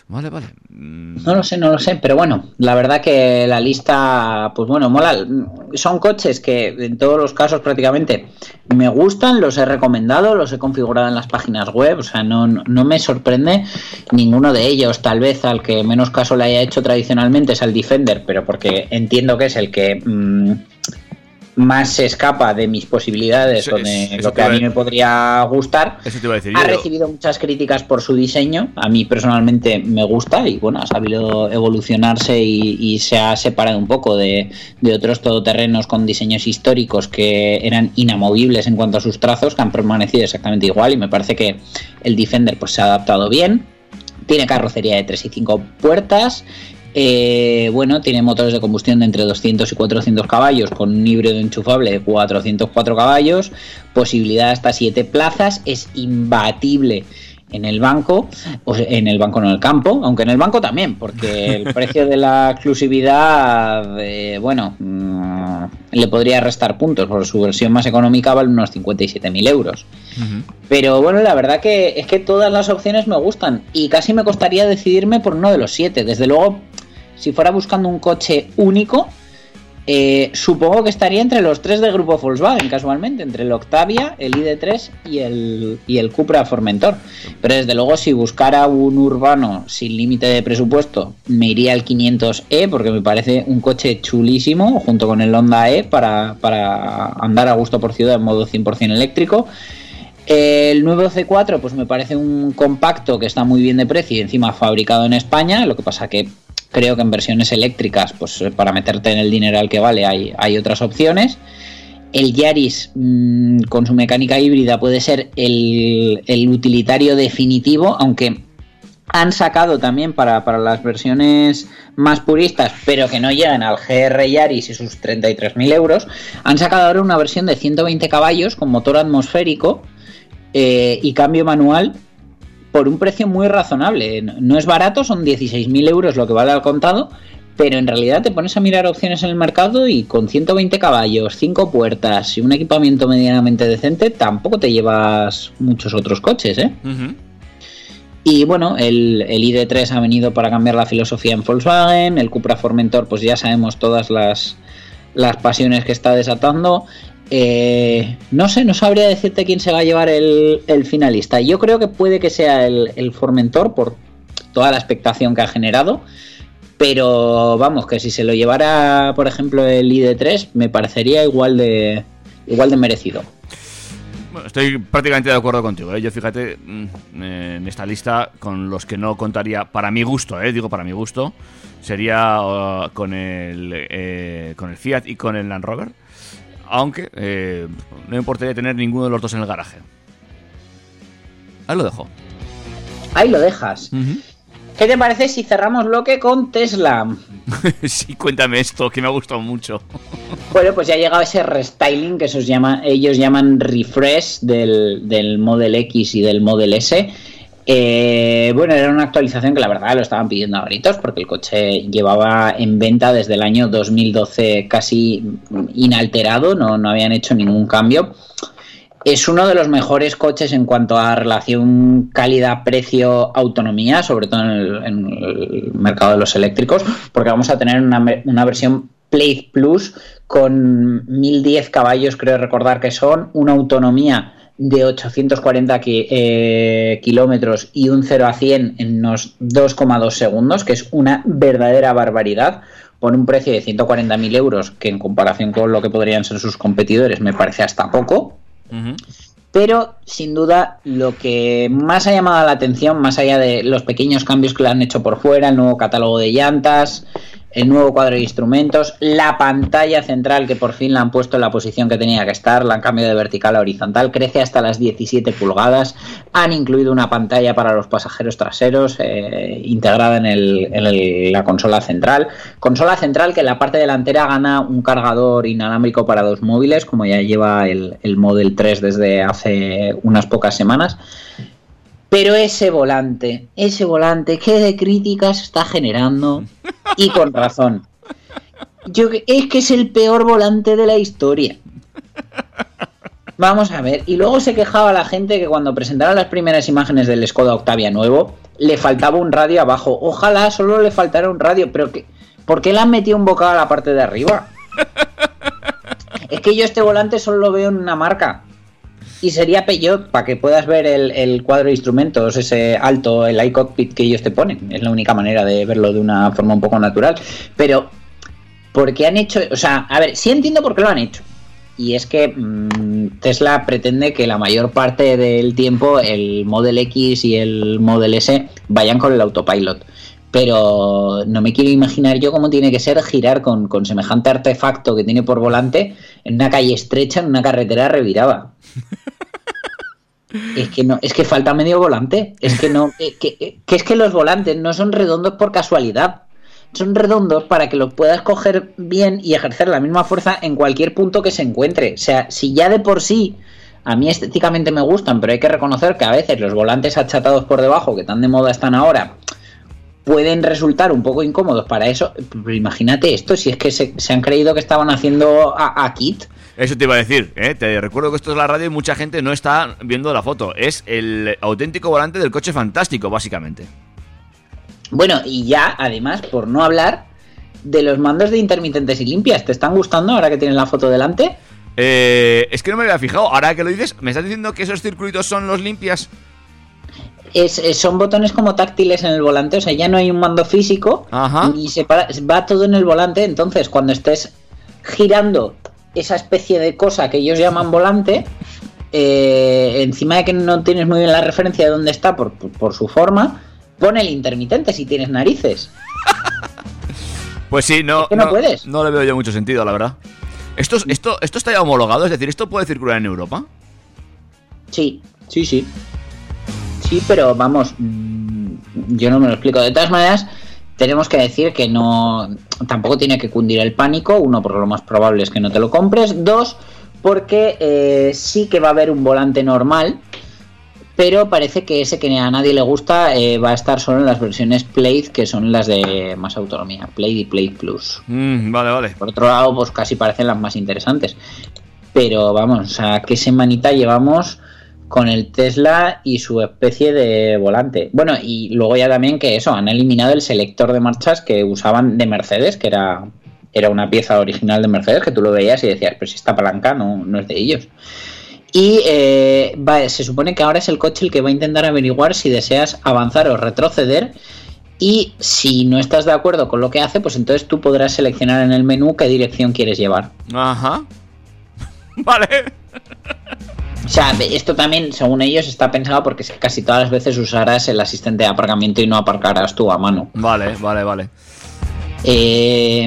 Vale, vale. Mm, No lo sé, no lo sé, pero bueno, la verdad que la lista, pues bueno, mola. Son coches que en todos los casos prácticamente me gustan, los he recomendado, los he configurado en las páginas web, o sea, no, no me sorprende ninguno de ellos. Tal vez al que menos caso le haya hecho tradicionalmente es al Defender, pero porque entiendo que es el que mm, más se escapa de mis posibilidades Eso- o de eso lo que a mí me podría gustar. Eso te iba a decir Ha yo. recibido muchas críticas por su diseño. A mí personalmente me gusta y bueno, ha sabido evolucionarse y, y se ha separado un poco de, de otros todoterrenos con diseños históricos que eran inamovibles en cuanto a sus trazos, que han permanecido exactamente igual y me parece que el Defender pues se ha adaptado bien. Tiene carrocería de 3 y 5 puertas. Eh, bueno, tiene motores de combustión de entre 200 y 400 caballos con un híbrido enchufable de 404 caballos, posibilidad hasta 7 plazas, es imbatible en el banco, o en el banco no en el campo, aunque en el banco también, porque el precio de la exclusividad, eh, bueno, mm, le podría restar puntos, por su versión más económica vale unos 57.000 euros. Ujú. Pero bueno, la verdad que es que todas las opciones me gustan y casi me costaría decidirme por uno de los siete. Desde luego, si fuera buscando un coche único, eh, supongo que estaría entre los tres del grupo Volkswagen, casualmente, entre el Octavia, el ID3 y el, y el Cupra Formentor. Pero desde luego, si buscara un urbano sin límite de presupuesto, me iría al 500E porque me parece un coche chulísimo, junto con el Honda E, para, para andar a gusto por ciudad en modo 100% eléctrico. El nuevo C4 pues me parece un compacto que está muy bien de precio y encima fabricado en España, lo que pasa que creo que en versiones eléctricas pues eh, para meterte en el dinero al que vale hay, otras opciones. El Yaris mmm, con su mecánica híbrida puede ser el, utilitario definitivo, aunque han sacado también para, para las versiones más puristas, pero que no llegan al GR Yaris y sus 33.000 euros, han sacado ahora una versión de 120 caballos con motor atmosférico eh, y cambio manual por un precio muy razonable. No- es barato, son 16.000 euros lo que vale al contado, pero en realidad te pones a mirar opciones en el mercado y con 120 caballos, 5 puertas y un equipamiento medianamente decente, tampoco te llevas muchos otros coches, ¿eh? Y bueno, el, el ID3 ha venido para cambiar la filosofía en Volkswagen, el Cupra Formentor, pues ya sabemos todas las, las pasiones que está desatando. Eh, no sé, no sabría decirte quién se va a llevar el, finalista. Yo creo que puede que sea el, Formentor por toda la expectación que ha generado. Pero vamos, que si se lo llevara, por ejemplo, el ID3, me parecería igual de, igual de merecido. Bueno, estoy prácticamente de acuerdo contigo. ¿eh? Yo fíjate, mm, en esta lista, con los que no contaría, para mi gusto, ¿eh? digo para mi gusto, sería uh, con, el, eh, con el Fiat y con el Land Rover. Aunque eh, no me importaría tener ninguno de los dos en el garaje. Ahí lo dejo. Ahí lo dejas. ¿Qué te parece si cerramos bloque con Tesla? sí, cuéntame esto, que me ha gustado mucho. Bueno, pues ya ha llegado ese restyling que esos llama, ellos llaman refresh del, del Model X y del Model S. Eh, bueno, era una actualización que la verdad lo estaban pidiendo a gritos porque el coche llevaba en venta desde el año 2012 casi inalterado, no, no habían hecho ningún cambio. Es uno de los mejores coches en cuanto a relación calidad-precio-autonomía, sobre todo en el, mercado de los eléctricos, porque vamos a tener una, una versión Play Plus con 1010 caballos, creo recordar que son, una autonomía de 840 ki- eh, kilómetros y un 0 a 100 en unos 2,2 segundos, que es una verdadera barbaridad, por un precio de 140.000 euros, que en comparación con lo que podrían ser sus competidores me parece hasta poco. Pero sin duda lo que más ha llamado la atención, más allá de los pequeños cambios que le han hecho por fuera, el nuevo catálogo de llantas, el nuevo cuadro de instrumentos, la pantalla central que por fin la han puesto en la posición que tenía que estar, la han cambiado de vertical a horizontal, crece hasta las 17 pulgadas, han incluido una pantalla para los pasajeros traseros eh, integrada en, la consola central, consola central que en la parte delantera gana un cargador inalámbrico para dos móviles, como ya lleva el, el Model 3 desde hace unas pocas semanas. Pero ese volante, ese volante, ¿qué de críticas está generando? Y con razón. Yo, que- es que es el peor volante de la historia. Vamos a ver. Y luego se quejaba la gente que cuando presentaron las primeras imágenes del Skoda Octavia nuevo, le faltaba un radio abajo. Ojalá solo le faltara un radio, pero que, ¿por qué le han metido un bocado a la parte de arriba? Es que yo este volante solo lo veo en una marca. Y sería Peugeot para que puedas ver el, el cuadro de instrumentos, ese alto, el iCockpit que ellos te ponen. Es la única manera de verlo de una forma un poco natural. Pero, ¿por qué han hecho? O sea, a ver, sí entiendo por qué lo han hecho. Y es que mm, Tesla pretende que la mayor parte del tiempo el Model X y el Model S vayan con el autopilot. Pero no me quiero imaginar yo cómo tiene que ser girar con, con semejante artefacto que tiene por volante en una calle estrecha, en una carretera revirada. Es que no, es que falta medio volante. Es que no, que, que es que los volantes no son redondos por casualidad. Son redondos para que los puedas coger bien y ejercer la misma fuerza en cualquier punto que se encuentre. O sea, si ya de por sí a mí estéticamente me gustan, pero hay que reconocer que a veces los volantes achatados por debajo, que tan de moda están ahora, pueden resultar un poco incómodos para eso. Pero imagínate esto, si es que se, se han creído que estaban haciendo a, a Kit. Eso te iba a decir, ¿eh? te recuerdo que esto es la radio y mucha gente no está viendo la foto. Es el auténtico volante del coche fantástico, básicamente. Bueno, y ya, además, por no hablar de los mandos de intermitentes y limpias. ¿Te están gustando ahora que tienes la foto delante? Eh, es que no me había fijado. Ahora que lo dices, ¿me estás diciendo que esos circulitos son los limpias? Es, es- son botones como táctiles en el volante, o sea, ya no hay un mando físico Ajá. y se para- va todo en el volante. Entonces, cuando estés girando esa especie de cosa que ellos llaman volante, eh, encima de que no tienes muy bien la referencia de dónde está por, por- por su forma, pone el intermitente si tienes narices. Pues sí, no. que no puedes. No le veo yo mucho sentido, la verdad. Esto, es- esto, esto está ya homologado, es decir, ¿esto puede circular en Europa? Sí, sí, sí. Sí, pero vamos, mm, yo no me lo explico. De todas maneras, tenemos que decir que no tampoco tiene que cundir el pánico. Uno, porque lo más probable es que no te lo compres. Dos, porque eh, sí que va a haber un volante normal. Pero parece que ese que a nadie le gusta eh, va a estar solo en las versiones Play, que son las de más autonomía, Play y Play Plus. Mm, vale, vale. Por otro lado, pues casi parecen las más interesantes. Pero vamos, o sea, qué semanita llevamos con el Tesla y su especie de volante. Bueno, y luego ya también que eso, han eliminado el selector de marchas que usaban de Mercedes, que era, era una pieza original de Mercedes, que tú lo veías y decías, pero si esta palanca no, no es de ellos. Y eh, se supone que ahora es el coche el que va a intentar averiguar si deseas avanzar o retroceder. Y si no estás de acuerdo con lo que hace, pues entonces tú podrás seleccionar en el menú qué dirección quieres llevar. Ajá. Vale. O sea, esto también, según ellos, está pensado porque es que casi todas las veces usarás el asistente de aparcamiento y no aparcarás tú a mano. Vale, vale, vale. Eh,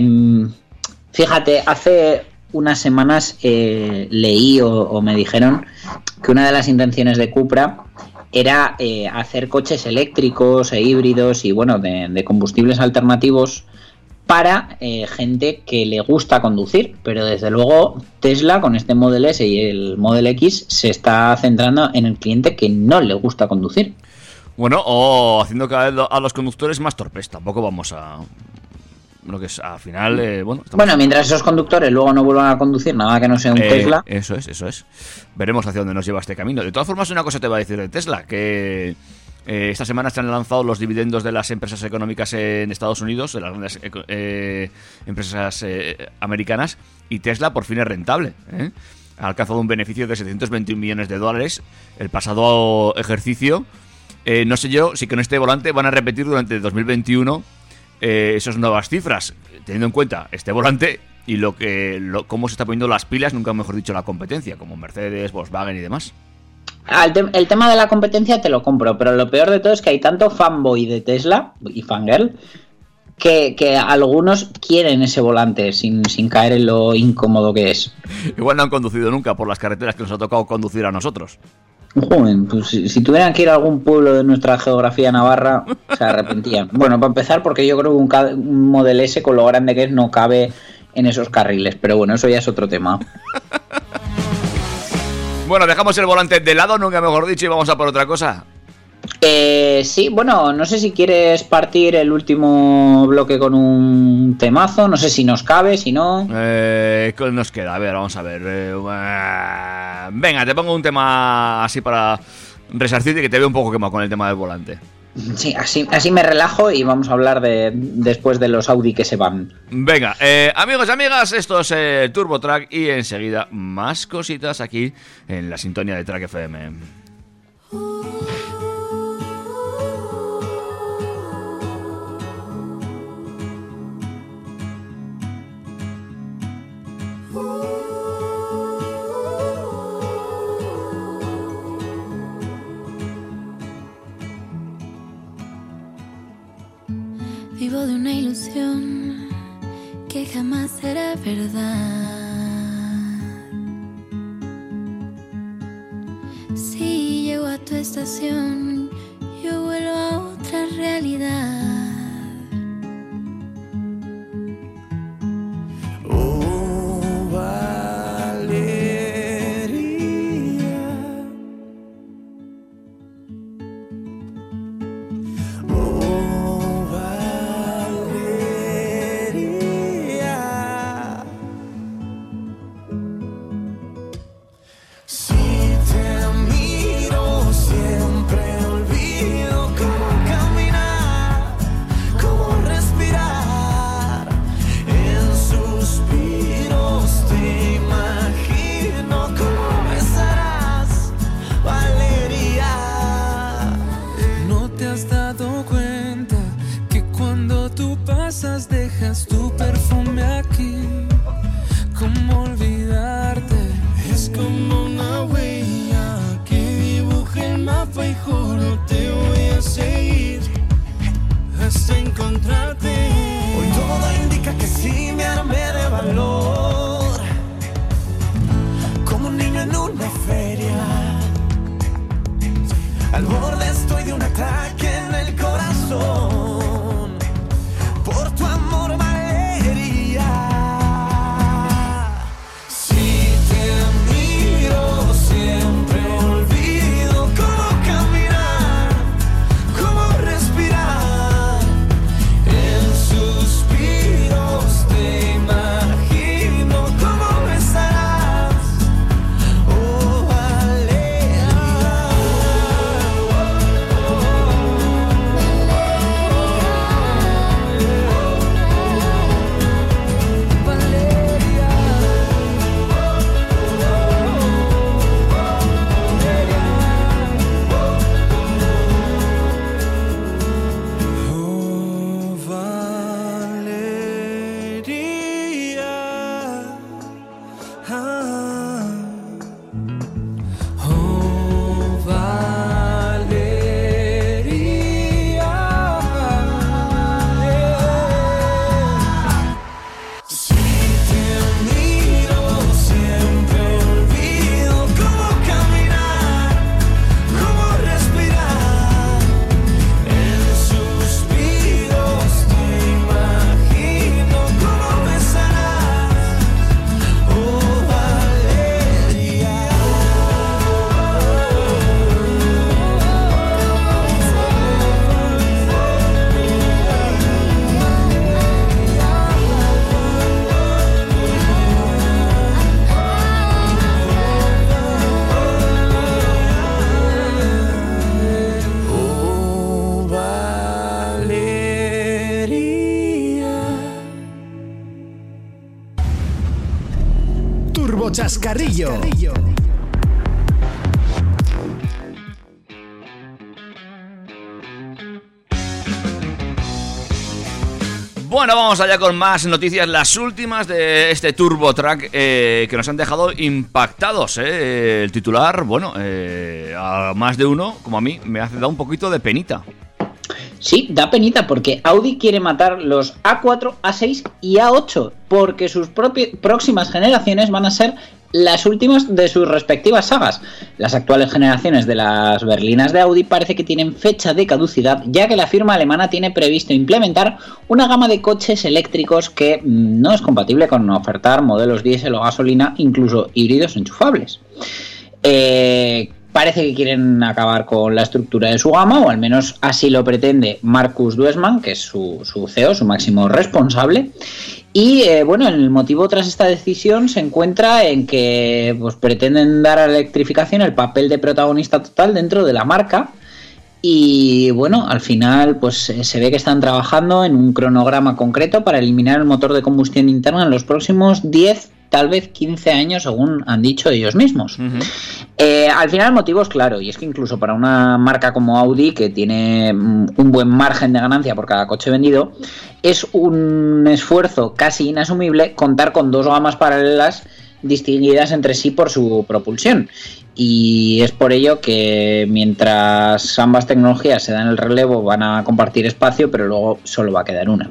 fíjate, hace unas semanas eh, leí o, o, me dijeron que una de las intenciones de Cupra era eh, hacer coches eléctricos e híbridos y bueno, de, de combustibles alternativos para eh, gente que le gusta conducir, pero desde luego Tesla con este Model S y el Model X se está centrando en el cliente que no le gusta conducir. Bueno, o haciendo cada vez a los conductores más torpes, tampoco vamos a... Lo que es, al final, eh, bueno... estamos- Bueno, mientras esos conductores luego no vuelvan a conducir nada que no sea un Eh, Tesla. Eso es, eso es. Veremos hacia dónde nos lleva este camino. De todas formas, una cosa te va a decir de Tesla, que eh, esta semana se han lanzado los dividendos de las empresas económicas en Estados Unidos, de las grandes eh, empresas eh, americanas, y Tesla por fin es rentable. Ha alcanzado un beneficio de 721 millones de dólares el pasado ejercicio. No sé yo si con este volante van a repetir durante 2021 eh, esas nuevas cifras, teniendo en cuenta este volante y lo que cómo se está poniendo las pilas, nunca mejor dicho, la competencia, como Mercedes, Volkswagen y demás. Ah, el, te- el tema de la competencia te lo compro, pero lo peor de todo es que hay tanto fanboy de Tesla y fangirl que, que algunos quieren ese volante sin, sin caer en lo incómodo que es. Igual no han conducido nunca por las carreteras que nos ha tocado conducir a nosotros. Joder, pues si, si tuvieran que ir a algún pueblo de nuestra geografía navarra, se arrepentían. Bueno, para empezar, porque yo creo que un, un Model S con lo grande que es no cabe en esos carriles, pero bueno, eso ya es otro tema. Bueno, dejamos el volante de lado, nunca mejor dicho, y vamos a por otra cosa. Eh, sí, bueno, no sé si quieres partir el último bloque con un temazo, no sé si nos cabe, si no. Eh, ¿Qué nos queda? A ver, vamos a ver. eh, eh, venga, te pongo un tema así para resarcirte que te veo un poco quemado con el tema del volante. Sí, así, así me relajo y vamos a hablar de después de los Audi que se van. Venga, eh, amigos y amigas, esto es eh, Turbo Track y enseguida más cositas aquí en la sintonía de Track FM. Vivo de una ilusión que jamás será verdad. Si llego a tu estación, yo vuelvo a otra realidad. Bueno, vamos allá con más noticias, las últimas de este Turbo Track eh, que nos han dejado impactados. eh. El titular, bueno, eh, a más de uno, como a mí, me hace dar un poquito de penita. Sí, da penita porque Audi quiere matar los A4, A6 y A8 porque sus próximas generaciones van a ser las últimas de sus respectivas sagas. Las actuales generaciones de las berlinas de Audi parece que tienen fecha de caducidad ya que la firma alemana tiene previsto implementar una gama de coches eléctricos que mm, no es compatible con ofertar modelos diésel o gasolina, incluso híbridos enchufables. Eh, parece que quieren acabar con la estructura de su gama, o al menos así lo pretende Marcus Duesman, que es su, su CEO, su máximo responsable. Y eh, bueno, el motivo tras esta decisión se encuentra en que pues, pretenden dar a la electrificación el papel de protagonista total dentro de la marca. Y bueno, al final pues eh, se ve que están trabajando en un cronograma concreto para eliminar el motor de combustión interna en los próximos 10, tal vez 15 años, según han dicho ellos mismos. Eh, al final el motivo es claro, y es que incluso para una marca como Audi, que tiene mm, un buen margen de ganancia por cada coche vendido, es un esfuerzo casi inasumible contar con dos gamas paralelas distinguidas entre sí por su propulsión. Y es por ello que mientras ambas tecnologías se dan el relevo van a compartir espacio, pero luego solo va a quedar una.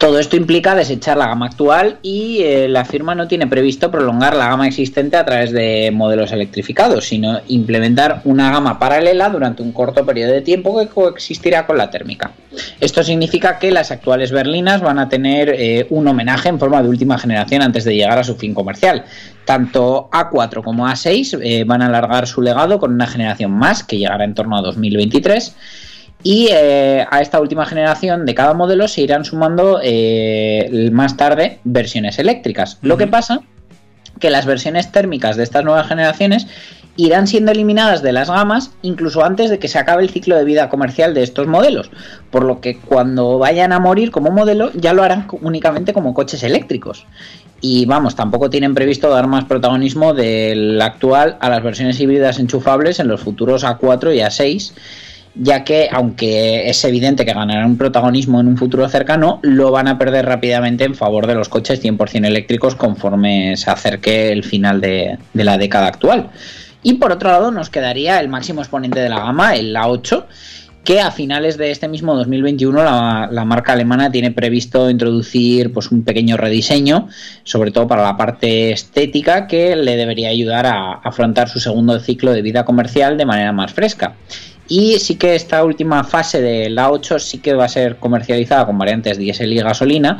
Todo esto implica desechar la gama actual y eh, la firma no tiene previsto prolongar la gama existente a través de modelos electrificados, sino implementar una gama paralela durante un corto periodo de tiempo que coexistirá con la térmica. Esto significa que las actuales berlinas van a tener eh, un homenaje en forma de última generación antes de llegar a su fin comercial. Tanto A4 como A6 eh, van a alargar su legado con una generación más que llegará en torno a 2023. Y eh, a esta última generación de cada modelo se irán sumando eh, más tarde versiones eléctricas. Lo que pasa que las versiones térmicas de estas nuevas generaciones irán siendo eliminadas de las gamas incluso antes de que se acabe el ciclo de vida comercial de estos modelos, por lo que cuando vayan a morir como modelo ya lo harán únicamente como coches eléctricos. Y vamos, tampoco tienen previsto dar más protagonismo del actual a las versiones híbridas enchufables en los futuros A4 y A6 ya que aunque es evidente que ganarán un protagonismo en un futuro cercano, lo van a perder rápidamente en favor de los coches 100% eléctricos conforme se acerque el final de, la década actual. Y por otro lado nos quedaría el máximo exponente de la gama, el A8, que a finales de este mismo 2021 la, la marca alemana tiene previsto introducir pues un pequeño rediseño, sobre todo para la parte estética, que le debería ayudar a afrontar su segundo ciclo de vida comercial de manera más fresca. Y sí que esta última fase de la 8 sí que va a ser comercializada con variantes diésel y gasolina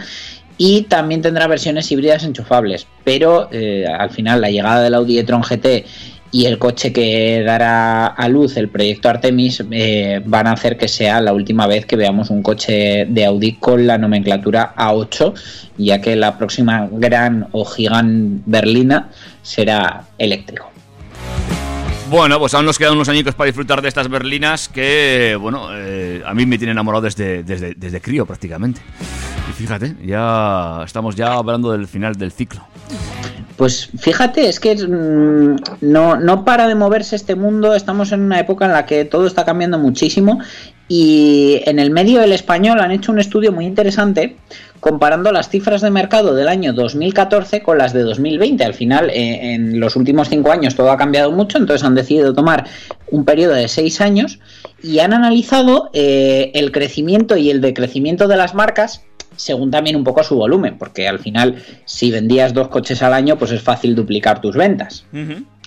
y también tendrá versiones híbridas enchufables. Pero eh, al final la llegada del Audi e-tron GT y el coche que dará a luz el proyecto Artemis eh, van a hacer que sea la última vez que veamos un coche de Audi con la nomenclatura A8, ya que la próxima gran o gigant berlina será eléctrico. Bueno, pues aún nos quedan unos añicos para disfrutar de estas berlinas que, bueno, eh, a mí me tienen enamorado desde, desde, desde crío prácticamente. Y fíjate, ya estamos ya hablando del final del ciclo. Pues fíjate, es que mm, no, no para de moverse este mundo, estamos en una época en la que todo está cambiando muchísimo y en el medio del español han hecho un estudio muy interesante comparando las cifras de mercado del año 2014 con las de 2020. Al final, eh, en los últimos cinco años todo ha cambiado mucho, entonces han decidido tomar un periodo de seis años y han analizado eh, el crecimiento y el decrecimiento de las marcas según también un poco su volumen, porque al final si vendías dos coches al año, pues es fácil duplicar tus ventas.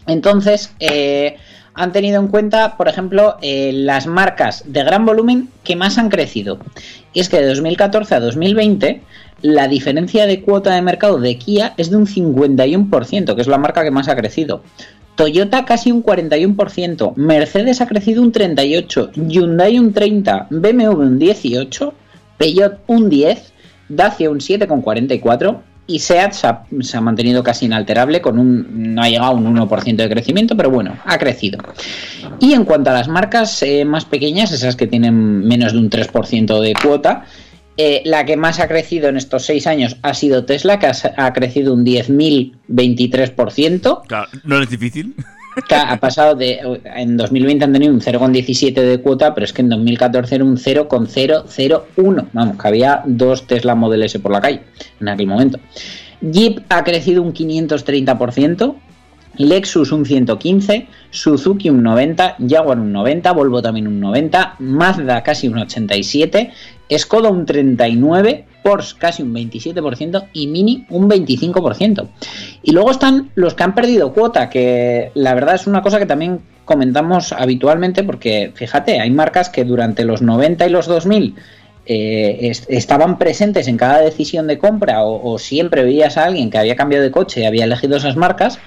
Entonces, eh, han tenido en cuenta, por ejemplo, eh, las marcas de gran volumen que más han crecido. Y es que de 2014 a 2020, la diferencia de cuota de mercado de Kia es de un 51%, que es la marca que más ha crecido. Toyota casi un 41%, Mercedes ha crecido un 38%, Hyundai un 30%, BMW un 18%, Peugeot un 10%, Dacia un 7,44% y SEAT se ha, mantenido casi inalterable con un no ha llegado a un 1% de crecimiento, pero bueno, ha crecido. Y en cuanto a las marcas eh, más pequeñas, esas que tienen menos de un 3% de cuota, eh, la que más ha crecido en estos seis años ha sido Tesla, que ha, ha crecido un 10.023%. Claro, no es difícil. Ha pasado de. En 2020 han tenido un 0,17 de cuota, pero es que en 2014 era un 0,001. Vamos, que había dos Tesla Model S por la calle en aquel momento. Jeep ha crecido un 530%. Lexus un 115, Suzuki un 90, Jaguar un 90, Volvo también un 90, Mazda casi un 87, Skoda un 39, Porsche casi un 27% y Mini un 25%. Y luego están los que han perdido cuota, que la verdad es una cosa que también comentamos habitualmente porque fíjate, hay marcas que durante los 90 y los 2000 eh, est estaban presentes en cada decisión de compra o, siempre veías a alguien que había cambiado de coche y había elegido esas marcas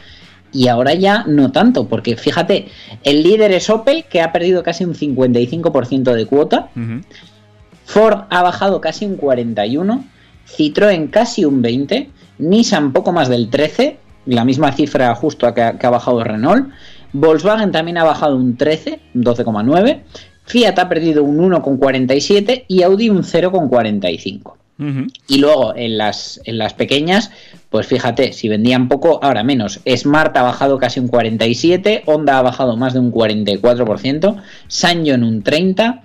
y ahora ya no tanto, porque fíjate, el líder es Opel, que ha perdido casi un 55% de cuota. Ford ha bajado casi un 41%, Citroën casi un 20%, Nissan poco más del 13%, la misma cifra justo que ha, que ha bajado Renault, Volkswagen también ha bajado un 13%, un 12,9%, Fiat ha perdido un 1,47% y Audi un 0,45%. Uh -huh. Y luego en las, en las pequeñas, pues fíjate, si vendían poco, ahora menos. Smart ha bajado casi un 47%, Honda ha bajado más de un 44%, Sanyon un 30%,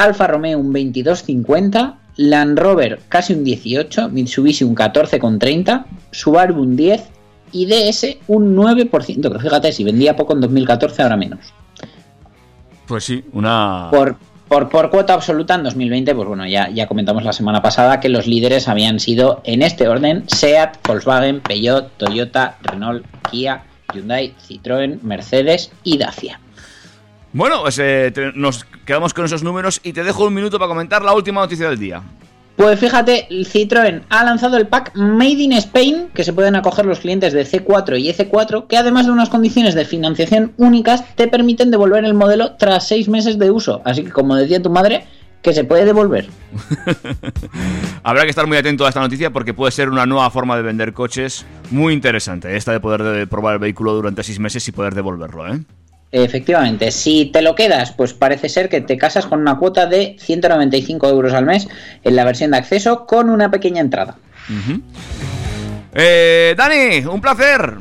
Alfa Romeo un 22,50%, Land Rover casi un 18%, Mitsubishi un 14,30%, Subaru un 10% y DS un 9%. Pero fíjate, si vendía poco en 2014, ahora menos. Pues sí, una... Por, por, por, cuota absoluta en 2020, pues bueno, ya, ya comentamos la semana pasada que los líderes habían sido en este orden SEAT, Volkswagen, Peugeot, Toyota, Renault, Kia, Hyundai, Citroën, Mercedes y Dacia. Bueno, pues eh, te, nos quedamos con esos números y te dejo un minuto para comentar la última noticia del día. Pues fíjate, Citroën ha lanzado el pack Made in Spain, que se pueden acoger los clientes de C4 y EC4, que además de unas condiciones de financiación únicas, te permiten devolver el modelo tras seis meses de uso. Así que, como decía tu madre, que se puede devolver. Habrá que estar muy atento a esta noticia porque puede ser una nueva forma de vender coches muy interesante. Esta de poder de probar el vehículo durante seis meses y poder devolverlo, ¿eh? Efectivamente, si te lo quedas, pues parece ser que te casas con una cuota de 195 euros al mes en la versión de acceso con una pequeña entrada. Uh -huh. eh, Dani, un placer.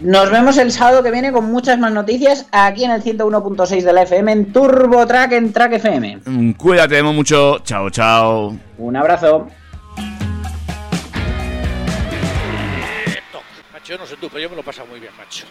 Nos vemos el sábado que viene con muchas más noticias aquí en el 101.6 de la FM en Turbo Track en Track FM. Mm, cuídate mucho. Chao, chao. Un abrazo. Macho, no sé tú, pero yo me lo paso muy bien, macho.